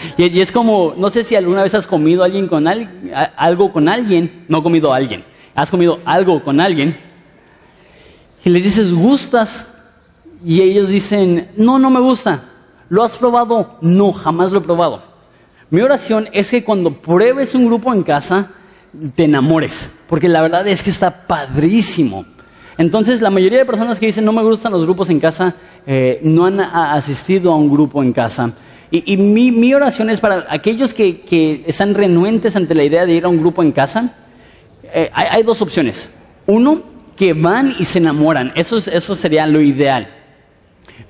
(laughs) y, es como, no sé si alguna vez has comido alguien con algo con alguien, no comido a alguien, has comido algo con alguien, y les dices, ¿gustas? Y ellos dicen, no, no me gusta. ¿Lo has probado? No, jamás lo he probado. Mi oración es que cuando pruebes un grupo en casa, te enamores, porque la verdad es que está padrísimo. Entonces, la mayoría de personas que dicen no me gustan los grupos en casa, eh, no han asistido a un grupo en casa. Y, mi, oración es para aquellos que, están renuentes ante la idea de ir a un grupo en casa. Eh, hay, dos opciones. Uno, que van y se enamoran. eso sería lo ideal.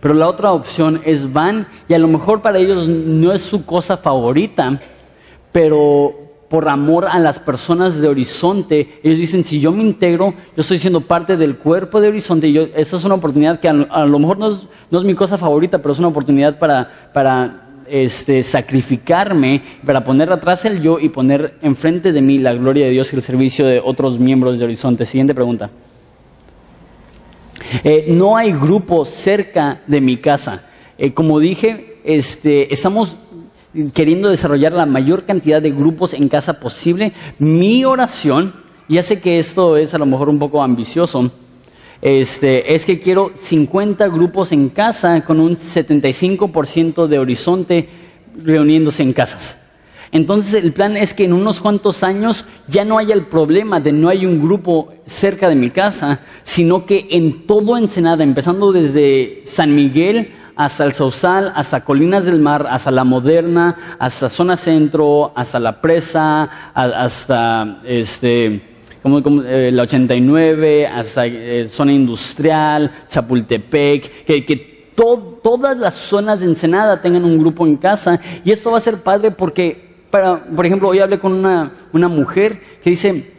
Pero la otra opción es van y a lo mejor para ellos no es su cosa favorita, pero por amor a las personas de Horizonte, ellos dicen, si yo me integro, yo estoy siendo parte del cuerpo de Horizonte, y yo, esta es una oportunidad que a, lo mejor no es, mi cosa favorita, pero es una oportunidad para, este, sacrificarme, para poner atrás el yo y poner enfrente de mí la gloria de Dios y el servicio de otros miembros de Horizonte. Siguiente pregunta. Eh, no hay grupo cerca de mi casa. Eh, como dije, este, estamos queriendo desarrollar la mayor cantidad de grupos en casa posible. Mi oración, ya sé que esto es a lo mejor un poco ambicioso, este, es que quiero 50 grupos en casa con un 75% de horizonte reuniéndose en casas. Entonces el plan es que en unos cuantos años ya no haya el problema de no hay un grupo cerca de mi casa, sino que en todo Ensenada, empezando desde San Miguel hasta el Sausal, hasta Colinas del Mar, hasta La Moderna, hasta Zona Centro, hasta La Presa, hasta este, como, eh, la 89, hasta eh, Zona Industrial, Chapultepec, que, todas las zonas de Ensenada tengan un grupo en casa. Y esto va a ser padre porque por ejemplo, hoy hablé con una, mujer que dice,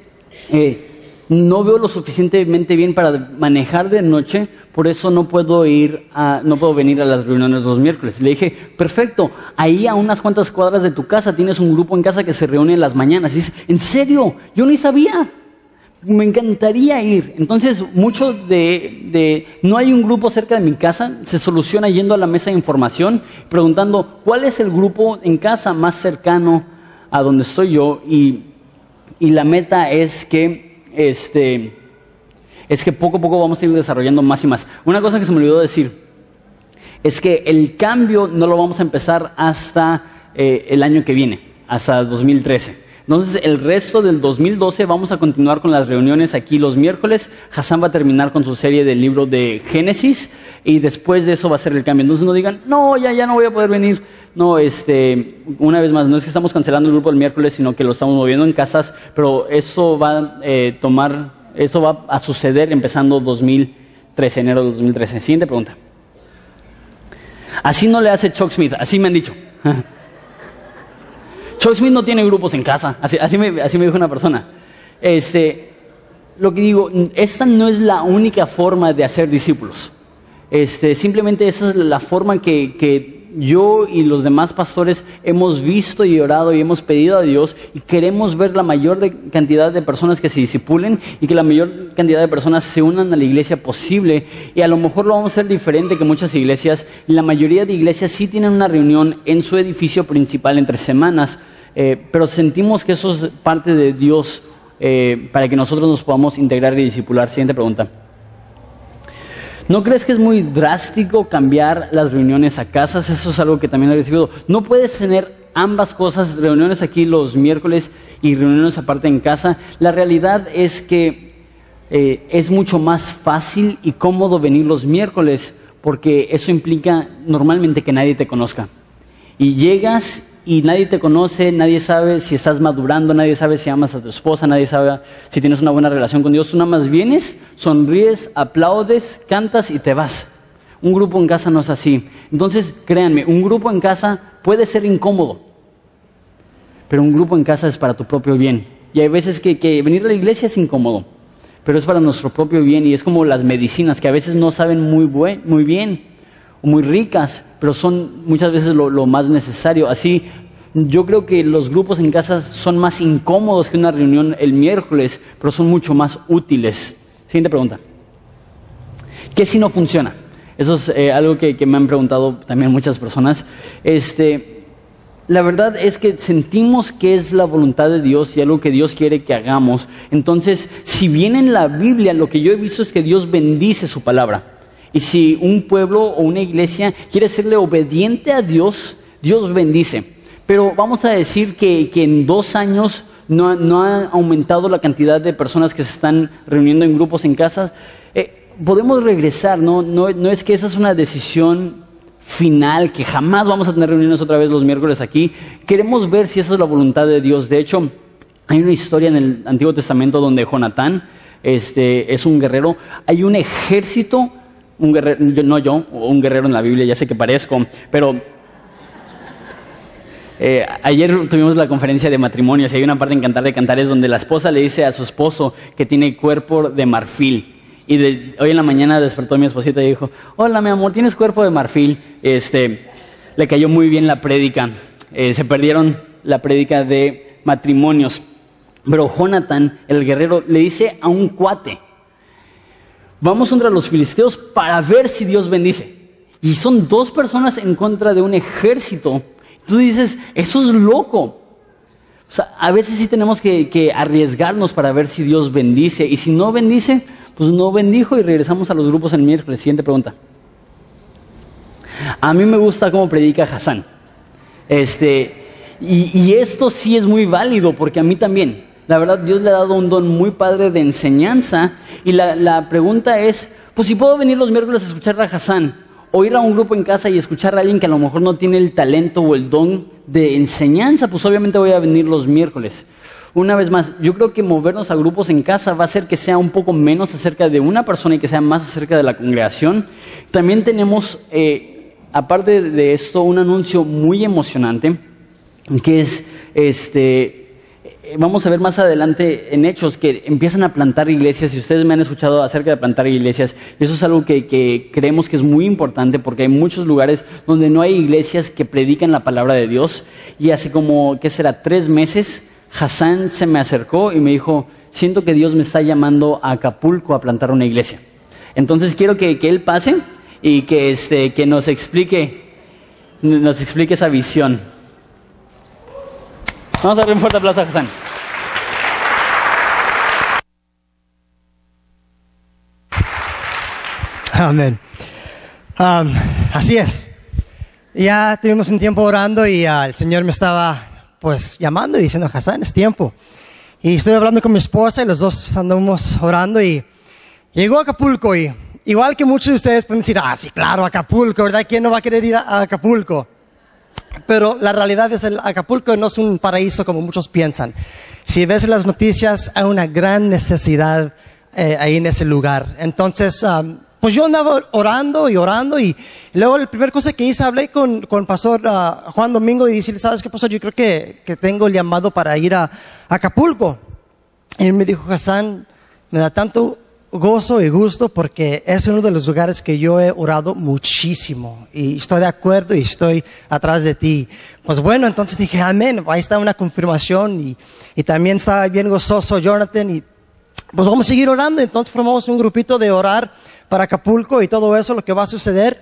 eh, no veo lo suficientemente bien para manejar de noche, por eso no puedo ir a, no puedo venir a las reuniones los miércoles. Le dije, perfecto, ahí a unas cuantas cuadras de tu casa tienes un grupo en casa que se reúne en las mañanas. Y dice, ¿en serio? Yo ni sabía me encantaría ir. Entonces, mucho de, no hay un grupo cerca de mi casa, se soluciona yendo a la mesa de información, preguntando cuál es el grupo en casa más cercano a donde estoy yo y, la meta es que este es que poco a poco vamos a ir desarrollando más y más. Una cosa que se me olvidó decir es que el cambio no lo vamos a empezar hasta eh, el año que viene, hasta 2013. Entonces, el resto del 2012 vamos a continuar con las reuniones aquí los miércoles. Hassan va a terminar con su serie del libro de Génesis y después de eso va a ser el cambio. Entonces no digan, no, ya, ya no voy a poder venir. No, este, una vez más, no es que estamos cancelando el grupo el miércoles, sino que lo estamos moviendo en casas, pero eso va a eh, tomar, eso va a suceder empezando 2013, enero de 2013. Siguiente pregunta. Así no le hace Chuck Smith, así me han dicho. (laughs) Chuck Smith no tiene grupos en casa, así, me, dijo una persona. Este, lo que digo, esta no es la única forma de hacer discípulos. Este, simplemente esa es la forma que, que yo y los demás pastores hemos visto y orado y hemos pedido a Dios y queremos ver la mayor cantidad de personas que se disipulen y que la mayor cantidad de personas se unan a la iglesia posible. Y a lo mejor lo vamos a hacer diferente que muchas iglesias. La mayoría de iglesias sí tienen una reunión en su edificio principal entre semanas eh, pero sentimos que eso es parte de Dios eh, para que nosotros nos podamos integrar y discipular. Siguiente pregunta. ¿No crees que es muy drástico cambiar las reuniones a casas? Eso es algo que también he recibido. No puedes tener ambas cosas, reuniones aquí los miércoles y reuniones aparte en casa. La realidad es que eh, es mucho más fácil y cómodo venir los miércoles porque eso implica normalmente que nadie te conozca. Y llegas y nadie te conoce, nadie sabe si estás madurando, nadie sabe si amas a tu esposa, nadie sabe si tienes una buena relación con Dios. Tú nada más vienes, sonríes, aplaudes, cantas y te vas. Un grupo en casa no es así. Entonces, créanme, un grupo en casa puede ser incómodo, pero un grupo en casa es para tu propio bien. Y hay veces que, que venir a la iglesia es incómodo, pero es para nuestro propio bien y es como las medicinas que a veces no saben muy, buen, muy bien muy ricas, pero son muchas veces lo, más necesario. Así, yo creo que los grupos en casa son más incómodos que una reunión el miércoles, pero son mucho más útiles. Siguiente pregunta. ¿Qué si no funciona? Eso es eh, algo que, me han preguntado también muchas personas. Este, la verdad es que sentimos que es la voluntad de Dios y algo que Dios quiere que hagamos. Entonces, si bien en la Biblia lo que yo he visto es que Dios bendice su palabra. Y si un pueblo o una iglesia quiere serle obediente a Dios, Dios bendice. Pero vamos a decir que, en dos años no, no, ha aumentado la cantidad de personas que se están reuniendo en grupos en casas. Eh, podemos regresar, ¿no? ¿no? No es que esa es una decisión final, que jamás vamos a tener reuniones otra vez los miércoles aquí. Queremos ver si esa es la voluntad de Dios. De hecho, hay una historia en el Antiguo Testamento donde Jonatán este, es un guerrero. Hay un ejército, un guerrero, no yo, un guerrero en la Biblia, ya sé que parezco, pero eh, ayer tuvimos la conferencia de matrimonios y hay una parte en Cantar de Cantares donde la esposa le dice a su esposo que tiene cuerpo de marfil. Y hoy en la mañana despertó mi esposita y dijo, hola mi amor, tienes cuerpo de marfil. Este, le cayó muy bien la prédica. Eh, se perdieron la prédica de matrimonios. Pero Jonathan, el guerrero, le dice a un cuate, vamos contra los filisteos para ver si Dios bendice. Y son dos personas en contra de un ejército. Tú dices, eso es loco. O sea, a veces sí tenemos que, arriesgarnos para ver si Dios bendice. Y si no bendice, pues no bendijo y regresamos a los grupos el miércoles. Siguiente pregunta. A mí me gusta cómo predica Hassan. Este, y, esto sí es muy válido porque a mí también. La verdad, Dios le ha dado un don muy padre de enseñanza. Y la, la pregunta es, pues si puedo venir los miércoles a escuchar a Hassan, o ir a un grupo en casa y escuchar a alguien que a lo mejor no tiene el talento o el don de enseñanza, pues obviamente voy a venir los miércoles. Una vez más, yo creo que movernos a grupos en casa va a hacer que sea un poco menos acerca de una persona y que sea más acerca de la congregación. También tenemos, eh, aparte de esto, un anuncio muy emocionante, que es, este, vamos a ver más adelante en Hechos que empiezan a plantar iglesias y ustedes me han escuchado acerca de plantar iglesias eso es algo que, creemos que es muy importante porque hay muchos lugares donde no hay iglesias que predican la palabra de Dios y hace como, ¿qué será? Tres meses Hassan se me acercó y me dijo, siento que Dios me está llamando a Acapulco a plantar una iglesia. Entonces quiero que, él pase y que, este, que nos explique esa visión. Vamos a darle un fuerte aplauso a Hassan. Amén. Um, así es. Ya tuvimos un tiempo orando y uh, el Señor me estaba pues llamando y diciendo, Hassan, es tiempo. Y estoy hablando con mi esposa y los dos andamos orando y llegó a Acapulco y igual que muchos de ustedes pueden decir, ah, sí, claro, Acapulco, ¿verdad? ¿Quién no va a querer ir a Acapulco? Pero la realidad es que Acapulco no es un paraíso como muchos piensan. Si ves las noticias, hay una gran necesidad eh, ahí en ese lugar. Entonces, pues yo andaba orando y orando y luego la primera cosa que hice, hablé con, con pastor ah, Juan Domingo y decirle, ¿sabes qué pasó? Yo creo que, que tengo el llamado para ir a, Acapulco. Y él me dijo, Hassan, me da tanto gozo y gusto porque es uno de los lugares que yo he orado muchísimo y estoy de acuerdo y estoy atrás de ti. Pues bueno, entonces dije, amén, ahí está una confirmación y, y también estaba bien gozoso Jonathan y pues vamos a seguir orando. Entonces formamos un grupito de orar para Acapulco y todo eso, lo que va a suceder.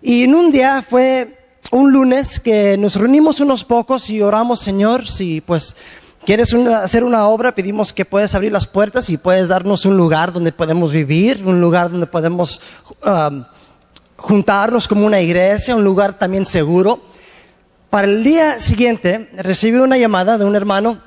Y en un día fue un lunes que nos reunimos unos pocos y oramos, Señor, si pues quieres hacer una obra, pedimos que puedes abrir las puertas y puedes darnos un lugar donde podemos vivir, un lugar donde podemos um, juntarnos como una iglesia, un lugar también seguro. para el día siguiente recibí una llamada de un hermano,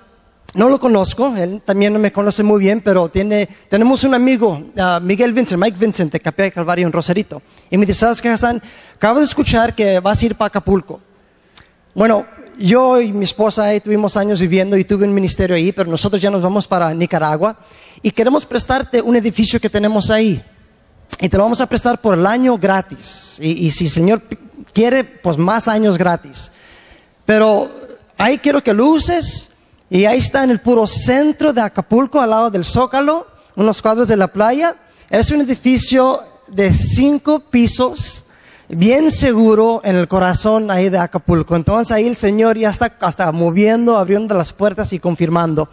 no lo conozco, él también no me conoce muy bien, pero tiene, tenemos un amigo, uh, Miguel Vincent, Mike Vincent, de Capilla de Calvario en Rosarito. Y me dice, ¿sabes qué, Hassan? Acabo de escuchar que vas a ir para Acapulco. Bueno, yo y mi esposa ahí tuvimos años viviendo y tuve un ministerio ahí, pero nosotros ya nos vamos para Nicaragua y queremos prestarte un edificio que tenemos ahí. Y te lo vamos a prestar por el año gratis. Y, si Señor quiere, pues más años gratis. Pero ahí quiero que lo uses. Y ahí está en el puro centro de Acapulco, al lado del Zócalo, unos cuadros de la playa. Es un edificio de cinco pisos, bien seguro en el corazón ahí de Acapulco. Entonces ahí el Señor ya está hasta moviendo, abriendo las puertas y confirmando.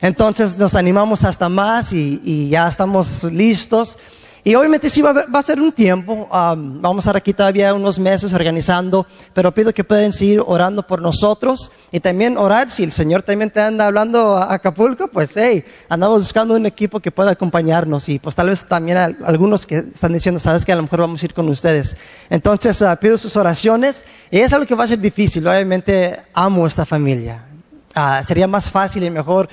Entonces nos animamos hasta más y, y ya estamos listos. Y obviamente sí va va a ser un tiempo, um, vamos a estar aquí todavía unos meses organizando, pero pido que pueden seguir orando por nosotros y también orar, si el Señor también te anda hablando a Acapulco, pues hey, andamos buscando un equipo que pueda acompañarnos y pues tal vez también a, algunos que están diciendo, sabes que a lo mejor vamos a ir con ustedes. Entonces uh, pido sus oraciones y es algo que va a ser difícil, obviamente amo esta familia. Uh, sería más fácil y mejor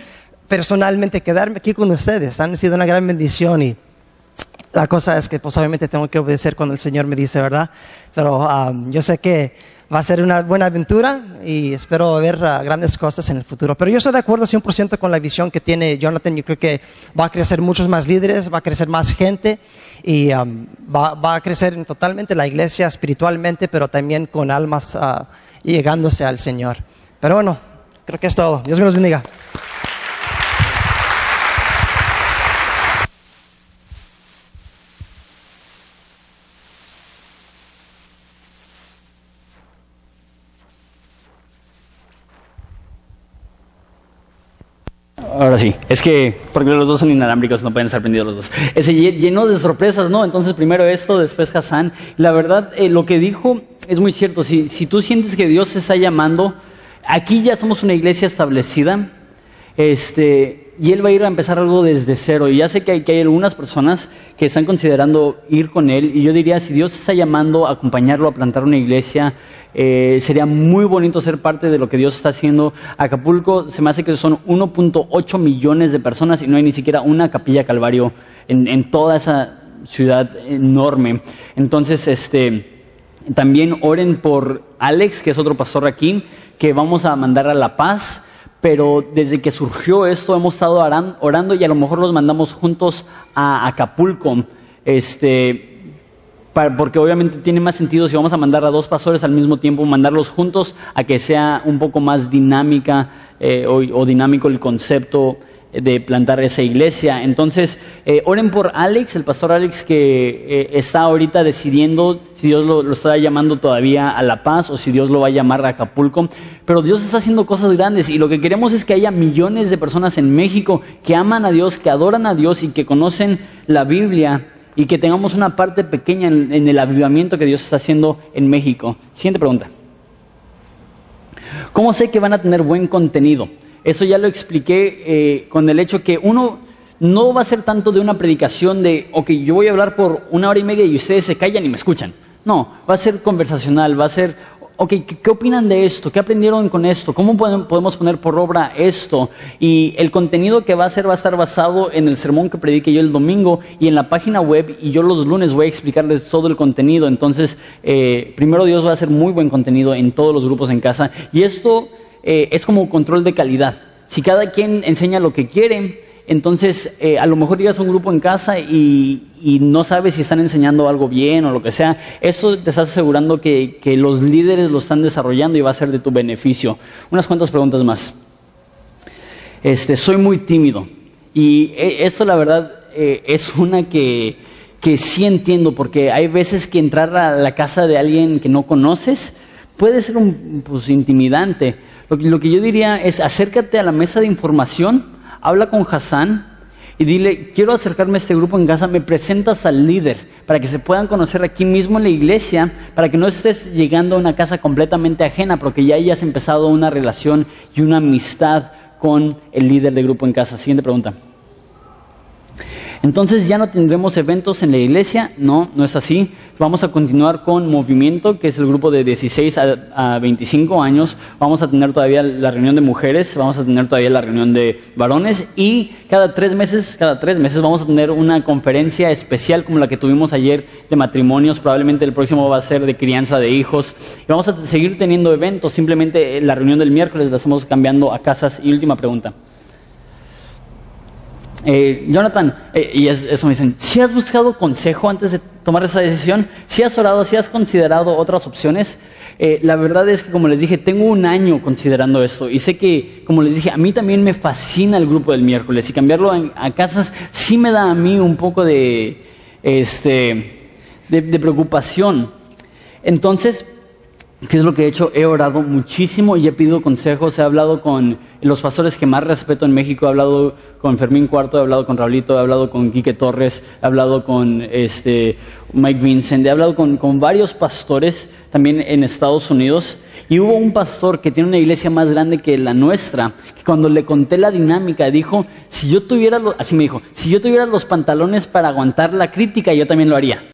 personalmente quedarme aquí con ustedes, han sido una gran bendición y la cosa es que pues tengo que obedecer cuando el Señor me dice, ¿verdad? Pero um, yo sé que va a ser una buena aventura y espero ver uh, grandes cosas en el futuro. Pero yo estoy de acuerdo 100% con la visión que tiene Jonathan. Yo creo que va a crecer muchos más líderes, va a crecer más gente y um, va, va, a crecer totalmente la iglesia espiritualmente, pero también con almas uh, llegándose al Señor. Pero bueno, creo que es todo. Dios me los bendiga. Ahora sí, es que porque los dos son inalámbricos, no pueden estar prendidos los dos. Ese lleno de sorpresas, ¿no? Entonces primero esto, después Hassan. La verdad, eh, lo que dijo es muy cierto. Si, si tú sientes que Dios te está llamando, aquí ya somos una iglesia establecida, este, y él va a ir a empezar algo desde cero. Y ya sé que hay, que algunas personas que están considerando ir con él. Y yo diría, si Dios está llamando a acompañarlo a plantar una iglesia, eh, sería muy bonito ser parte de lo que Dios está haciendo. Acapulco se me hace que son 1.8 millones de personas y no hay ni siquiera una capilla Calvario en, en toda esa ciudad enorme. Entonces, este, también oren por Alex, que es otro pastor aquí, que vamos a mandar a La Paz pero desde que surgió esto hemos estado orando y a lo mejor los mandamos juntos a Acapulco, este, porque obviamente tiene más sentido si vamos a mandar a dos pastores al mismo tiempo, mandarlos juntos a que sea un poco más dinámica eh, o dinámico el concepto de plantar esa iglesia. Entonces, eh, oren por Alex, el pastor Alex que eh, está ahorita decidiendo si Dios lo, está llamando todavía a La Paz o si Dios lo va a llamar a Acapulco. Pero Dios está haciendo cosas grandes y lo que queremos es que haya millones de personas en México que aman a Dios, que adoran a Dios y que conocen la Biblia y que tengamos una parte pequeña en, en el avivamiento que Dios está haciendo en México. Siguiente pregunta. ¿Cómo sé que van a tener buen contenido? Eso ya lo expliqué eh, con el hecho que uno no va a ser tanto de una predicación de, ok, yo voy a hablar por una hora y media y ustedes se callan y me escuchan. No, va a ser conversacional, va a ser, ok, ¿qué, opinan de esto? ¿Qué aprendieron con esto? ¿Cómo podemos poner por obra esto? Y el contenido que va a ser va a estar basado en el sermón que predique yo el domingo y en la página web y yo los lunes voy a explicarles todo el contenido. Entonces, eh, primero Dios va a hacer muy buen contenido en todos los grupos en casa. Y esto eh, es como control de calidad. Si cada quien enseña lo que quiere, entonces eh, a lo mejor llegas a un grupo en casa y, no sabes si están enseñando algo bien o lo que sea. Eso te estás asegurando que, los líderes lo están desarrollando y va a ser de tu beneficio. Unas cuantas preguntas más. Este, soy muy tímido y eh, esto la verdad es una que, que sí entiendo porque hay veces que entrar a la casa de alguien que no conoces puede ser un, pues, intimidante. Lo que, yo diría es acércate a la mesa de información, habla con Hassan y dile, quiero acercarme a este grupo en casa, me presentas al líder para que se puedan conocer aquí mismo en la iglesia, para que no estés llegando a una casa completamente ajena, porque ya hayas empezado una relación y una amistad con el líder de grupo en casa. Siguiente pregunta. Entonces ya no tendremos eventos en la iglesia, no, no es así. Vamos a continuar con Movimiento, que es el grupo de 16 a, 25 años. Vamos a tener todavía la reunión de mujeres, vamos a tener todavía la reunión de varones y cada tres meses, cada tres meses vamos a tener una conferencia especial como la que tuvimos ayer de matrimonios. Probablemente el próximo va a ser de crianza de hijos. Y vamos a seguir teniendo eventos. Simplemente la reunión del miércoles la estamos cambiando a casas. Y última pregunta. Eh, Jonathan, eh, y eso me dicen, si has buscado consejo antes de tomar esa decisión, si has orado, si has considerado otras opciones, eh, la verdad es que como les dije, tengo un año considerando esto y sé que, como les dije, a mí también me fascina el grupo del miércoles y cambiarlo a casas sí me da a mí un poco de, este, de preocupación. Entonces, ¿Qué es lo que he hecho? He orado muchísimo y he pedido consejos. He hablado con los pastores que más respeto en México. He hablado con Fermín Cuarto, he hablado con Raulito, he hablado con Quique Torres, he hablado con este, Mike Vincent, he hablado con, varios pastores también en Estados Unidos. Y hubo un pastor que tiene una iglesia más grande que la nuestra, que cuando le conté la dinámica dijo, si yo tuviera, así me dijo, si yo tuviera los pantalones para aguantar la crítica, yo también lo haría.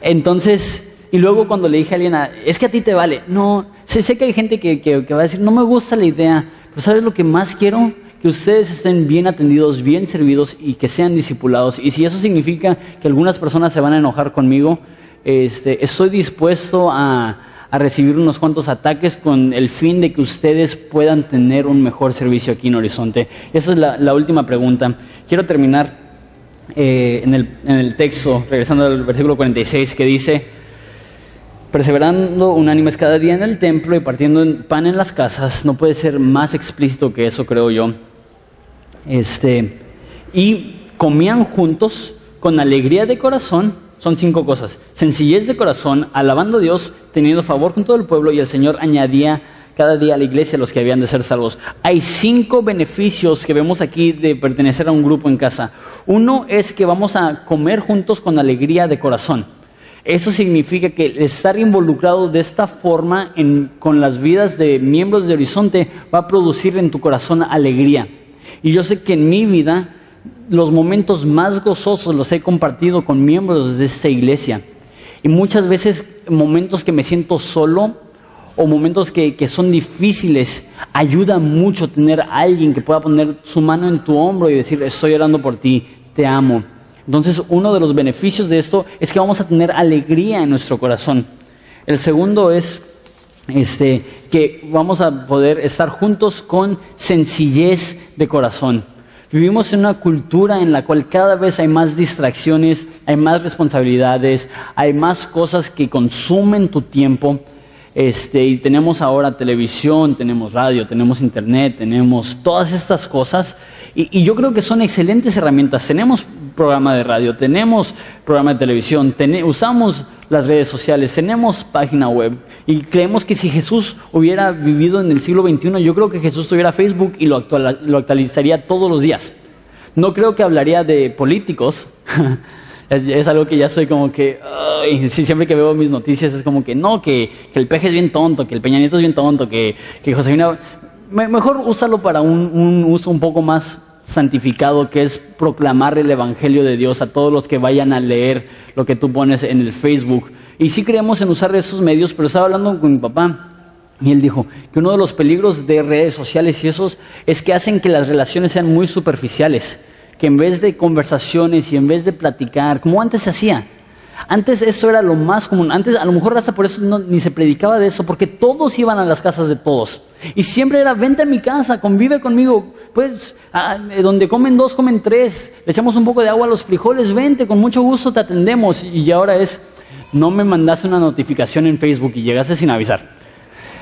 Entonces, y luego cuando le dije a alguien, es que a ti te vale. No, sé, sé que hay gente que, que, va a decir, no me gusta la idea, pero ¿sabes lo que más quiero? Que ustedes estén bien atendidos, bien servidos y que sean discipulados. Y si eso significa que algunas personas se van a enojar conmigo, este, estoy dispuesto a, a recibir unos cuantos ataques con el fin de que ustedes puedan tener un mejor servicio aquí en Horizonte. Esa es la, la última pregunta. Quiero terminar eh, en, el, en el texto, regresando al versículo 46, que dice, perseverando unánimes cada día en el templo y partiendo pan en las casas, no puede ser más explícito que eso, creo yo. Este, y comían juntos con alegría de corazón, son cinco cosas. Sencillez de corazón, alabando a Dios, teniendo favor con todo el pueblo y el Señor añadía cada día a la iglesia los que habían de ser salvos. Hay cinco beneficios que vemos aquí de pertenecer a un grupo en casa. Uno es que vamos a comer juntos con alegría de corazón. Eso significa que estar involucrado de esta forma con las vidas de miembros de Horizonte va a producir en tu corazón alegría. Y yo sé que en mi vida los momentos más gozosos los he compartido con miembros de esta iglesia. Y muchas veces momentos que me siento solo o momentos que, que son difíciles, ayuda mucho tener a alguien que pueda poner su mano en tu hombro y decir, estoy orando por ti, te amo. Entonces, uno de los beneficios de esto es que vamos a tener alegría en nuestro corazón. El segundo es este, que vamos a poder estar juntos con sencillez de corazón. Vivimos en una cultura en la cual cada vez hay más distracciones, hay más responsabilidades, hay más cosas que consumen tu tiempo. Este, y tenemos ahora televisión, tenemos radio, tenemos internet, tenemos todas estas cosas. Y, y yo creo que son excelentes herramientas. Tenemos programa de radio, tenemos programa de televisión, usamos las redes sociales, tenemos página web y creemos que si Jesús hubiera vivido en el siglo XXI, yo creo que Jesús tuviera Facebook y lo, actualizaría todos los días. No creo que hablaría de políticos. (laughs) es, algo que ya soy como que, siempre que veo mis noticias es como que no, que, el peje es bien tonto, que el Peña Nieto es bien tonto, que, que Josefina... mejor úsalo para un uso un poco más santificado, que es proclamar el Evangelio de Dios a todos los que vayan a leer lo que tú pones en el Facebook. Y sí creemos en usar esos medios, pero estaba hablando con mi papá y él dijo que uno de los peligros de redes sociales y esos es que hacen que las relaciones sean muy superficiales, que en vez de conversaciones y en vez de platicar, como antes se hacía, antes esto era lo más común. Antes a lo mejor hasta por eso ni se predicaba de eso, porque todos iban a las casas de todos. Y siempre era, vente a mi casa, convive conmigo. Pues donde comen dos, comen tres. Le echamos un poco de agua a los frijoles, vente, con mucho gusto te atendemos. Y ahora es, no me mandaste una notificación en Facebook y llegaste sin avisar.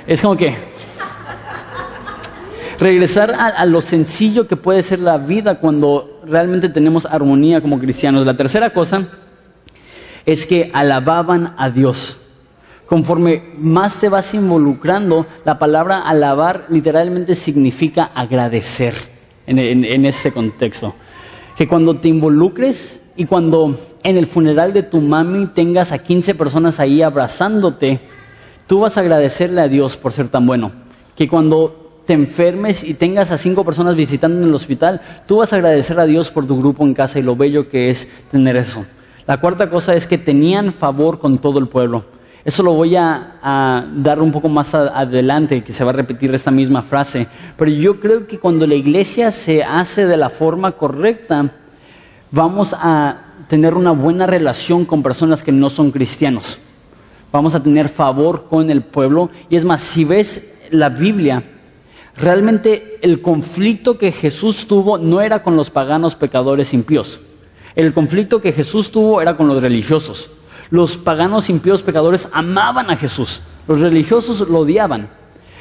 Es como que regresar a, lo sencillo que puede ser la vida cuando realmente tenemos armonía como cristianos. La tercera cosa es que alababan a Dios. Conforme más te vas involucrando, la palabra alabar literalmente significa agradecer en, en, este contexto. Que cuando te involucres y cuando en el funeral de tu mami tengas a 15 personas ahí abrazándote, tú vas a agradecerle a Dios por ser tan bueno. Que cuando te enfermes y tengas a cinco personas visitando en el hospital, tú vas a agradecer a Dios por tu grupo en casa y lo bello que es tener eso. La cuarta cosa es que tenían favor con todo el pueblo. Eso lo voy a, dar un poco más adelante, que se va a repetir esta misma frase. Pero yo creo que cuando la iglesia se hace de la forma correcta, vamos a tener una buena relación con personas que no son cristianos. Vamos a tener favor con el pueblo. Y es más, si ves la Biblia, realmente el conflicto que Jesús tuvo no era con los paganos pecadores impíos. El conflicto que Jesús tuvo era con los religiosos. Los paganos impíos pecadores amaban a Jesús, los religiosos lo odiaban.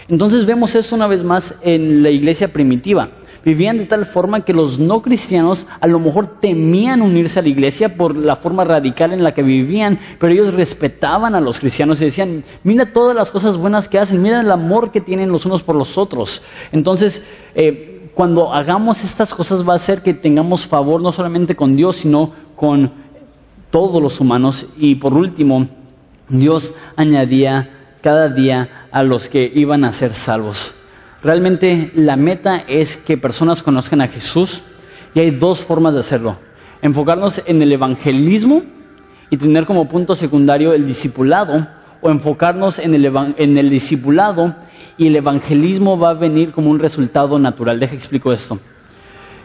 Entonces vemos esto una vez más en la iglesia primitiva. Vivían de tal forma que los no cristianos a lo mejor temían unirse a la iglesia por la forma radical en la que vivían, pero ellos respetaban a los cristianos y decían, mira todas las cosas buenas que hacen, mira el amor que tienen los unos por los otros. Entonces, eh, cuando hagamos estas cosas va a ser que tengamos favor no solamente con Dios, sino con todos los humanos. Y por último, Dios añadía cada día a los que iban a ser salvos. Realmente la meta es que personas conozcan a Jesús y hay dos formas de hacerlo. Enfocarnos en el evangelismo y tener como punto secundario el discipulado o enfocarnos en el, en el discipulado y el evangelismo va a venir como un resultado natural. Deja explico esto.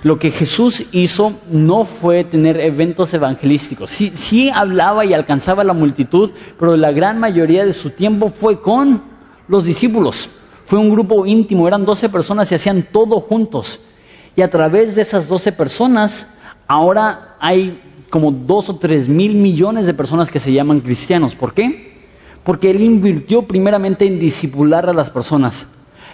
Lo que Jesús hizo no fue tener eventos evangelísticos. Sí, sí hablaba y alcanzaba a la multitud, pero la gran mayoría de su tiempo fue con los discípulos. Fue un grupo íntimo, eran 12 personas y hacían todo juntos. Y a través de esas 12 personas, ahora hay como dos o tres mil millones de personas que se llaman cristianos. ¿Por qué? Porque Él invirtió primeramente en discipular a las personas.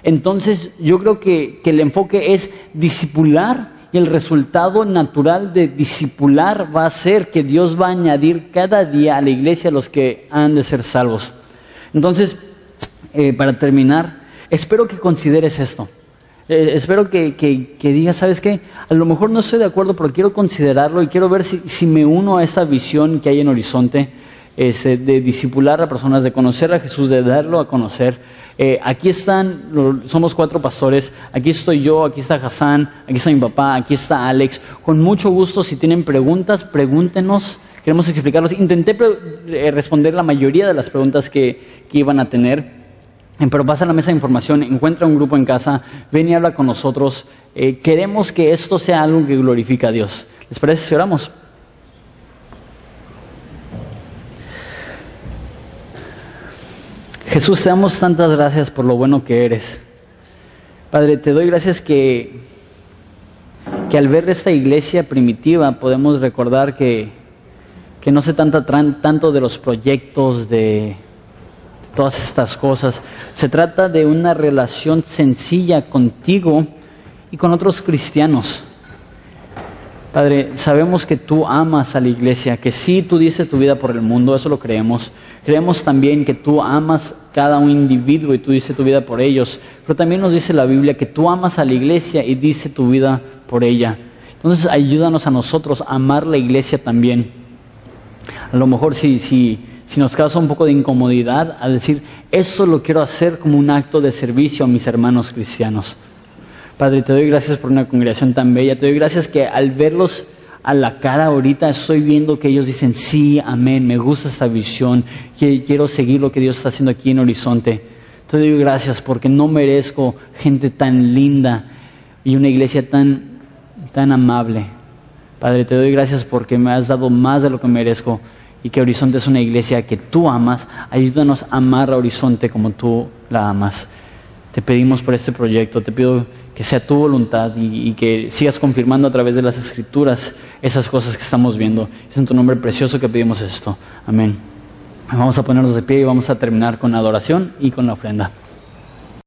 Entonces yo creo que, que el enfoque es discipular y el resultado natural de discipular va a ser que Dios va a añadir cada día a la iglesia a los que han de ser salvos. Entonces, eh, para terminar, espero que consideres esto. Eh, espero que, que, digas, ¿sabes qué? A lo mejor no estoy de acuerdo, pero quiero considerarlo y quiero ver si, si me uno a esa visión que hay en Horizonte de discipular a personas, de conocer a Jesús, de darlo a conocer. Eh, aquí están, somos cuatro pastores, aquí estoy yo, aquí está Hassan, aquí está mi papá, aquí está Alex. Con mucho gusto, si tienen preguntas, pregúntenos, queremos explicarlos. Intenté eh, responder la mayoría de las preguntas que, que iban a tener. Eh, pero pasa a la mesa de información, encuentra un grupo en casa, ven y habla con nosotros. queremos que esto sea algo que glorifica a Dios. ¿Les parece si oramos? Jesús, te damos tantas gracias por lo bueno que eres. Padre, te doy gracias que, que al ver esta iglesia primitiva podemos recordar que, que no se trata tanto de los proyectos, de todas estas cosas. Se trata de una relación sencilla contigo y con otros cristianos. Padre, sabemos que tú amas a la iglesia, que sí tú dices tu vida por el mundo, eso lo creemos. Creemos también que tú amas cada un individuo y tú dices tu vida por ellos. Pero también nos dice la Biblia que tú amas a la iglesia y dice tu vida por ella. Entonces ayúdanos a nosotros a amar la iglesia también. A lo mejor si, si, si nos causa un poco de incomodidad a decir, eso lo quiero hacer como un acto de servicio a mis hermanos cristianos. Padre, te doy gracias por una congregación tan bella. Te doy gracias que al verlos a la cara ahorita estoy viendo que ellos dicen, sí, amén, me gusta esta visión, quiero seguir lo que Dios está haciendo aquí en Horizonte. Te doy gracias porque no merezco gente tan linda y una iglesia tan, tan amable. Padre, te doy gracias porque me has dado más de lo que merezco y que Horizonte es una iglesia que tú amas. Ayúdanos a amar a Horizonte como tú la amas. Te pedimos por este proyecto, te pido que sea tu voluntad y, que sigas confirmando a través de las escrituras esas cosas que estamos viendo. Es en tu nombre precioso que pedimos esto. Amén. Vamos a ponernos de pie y vamos a terminar con la adoración y con la ofrenda.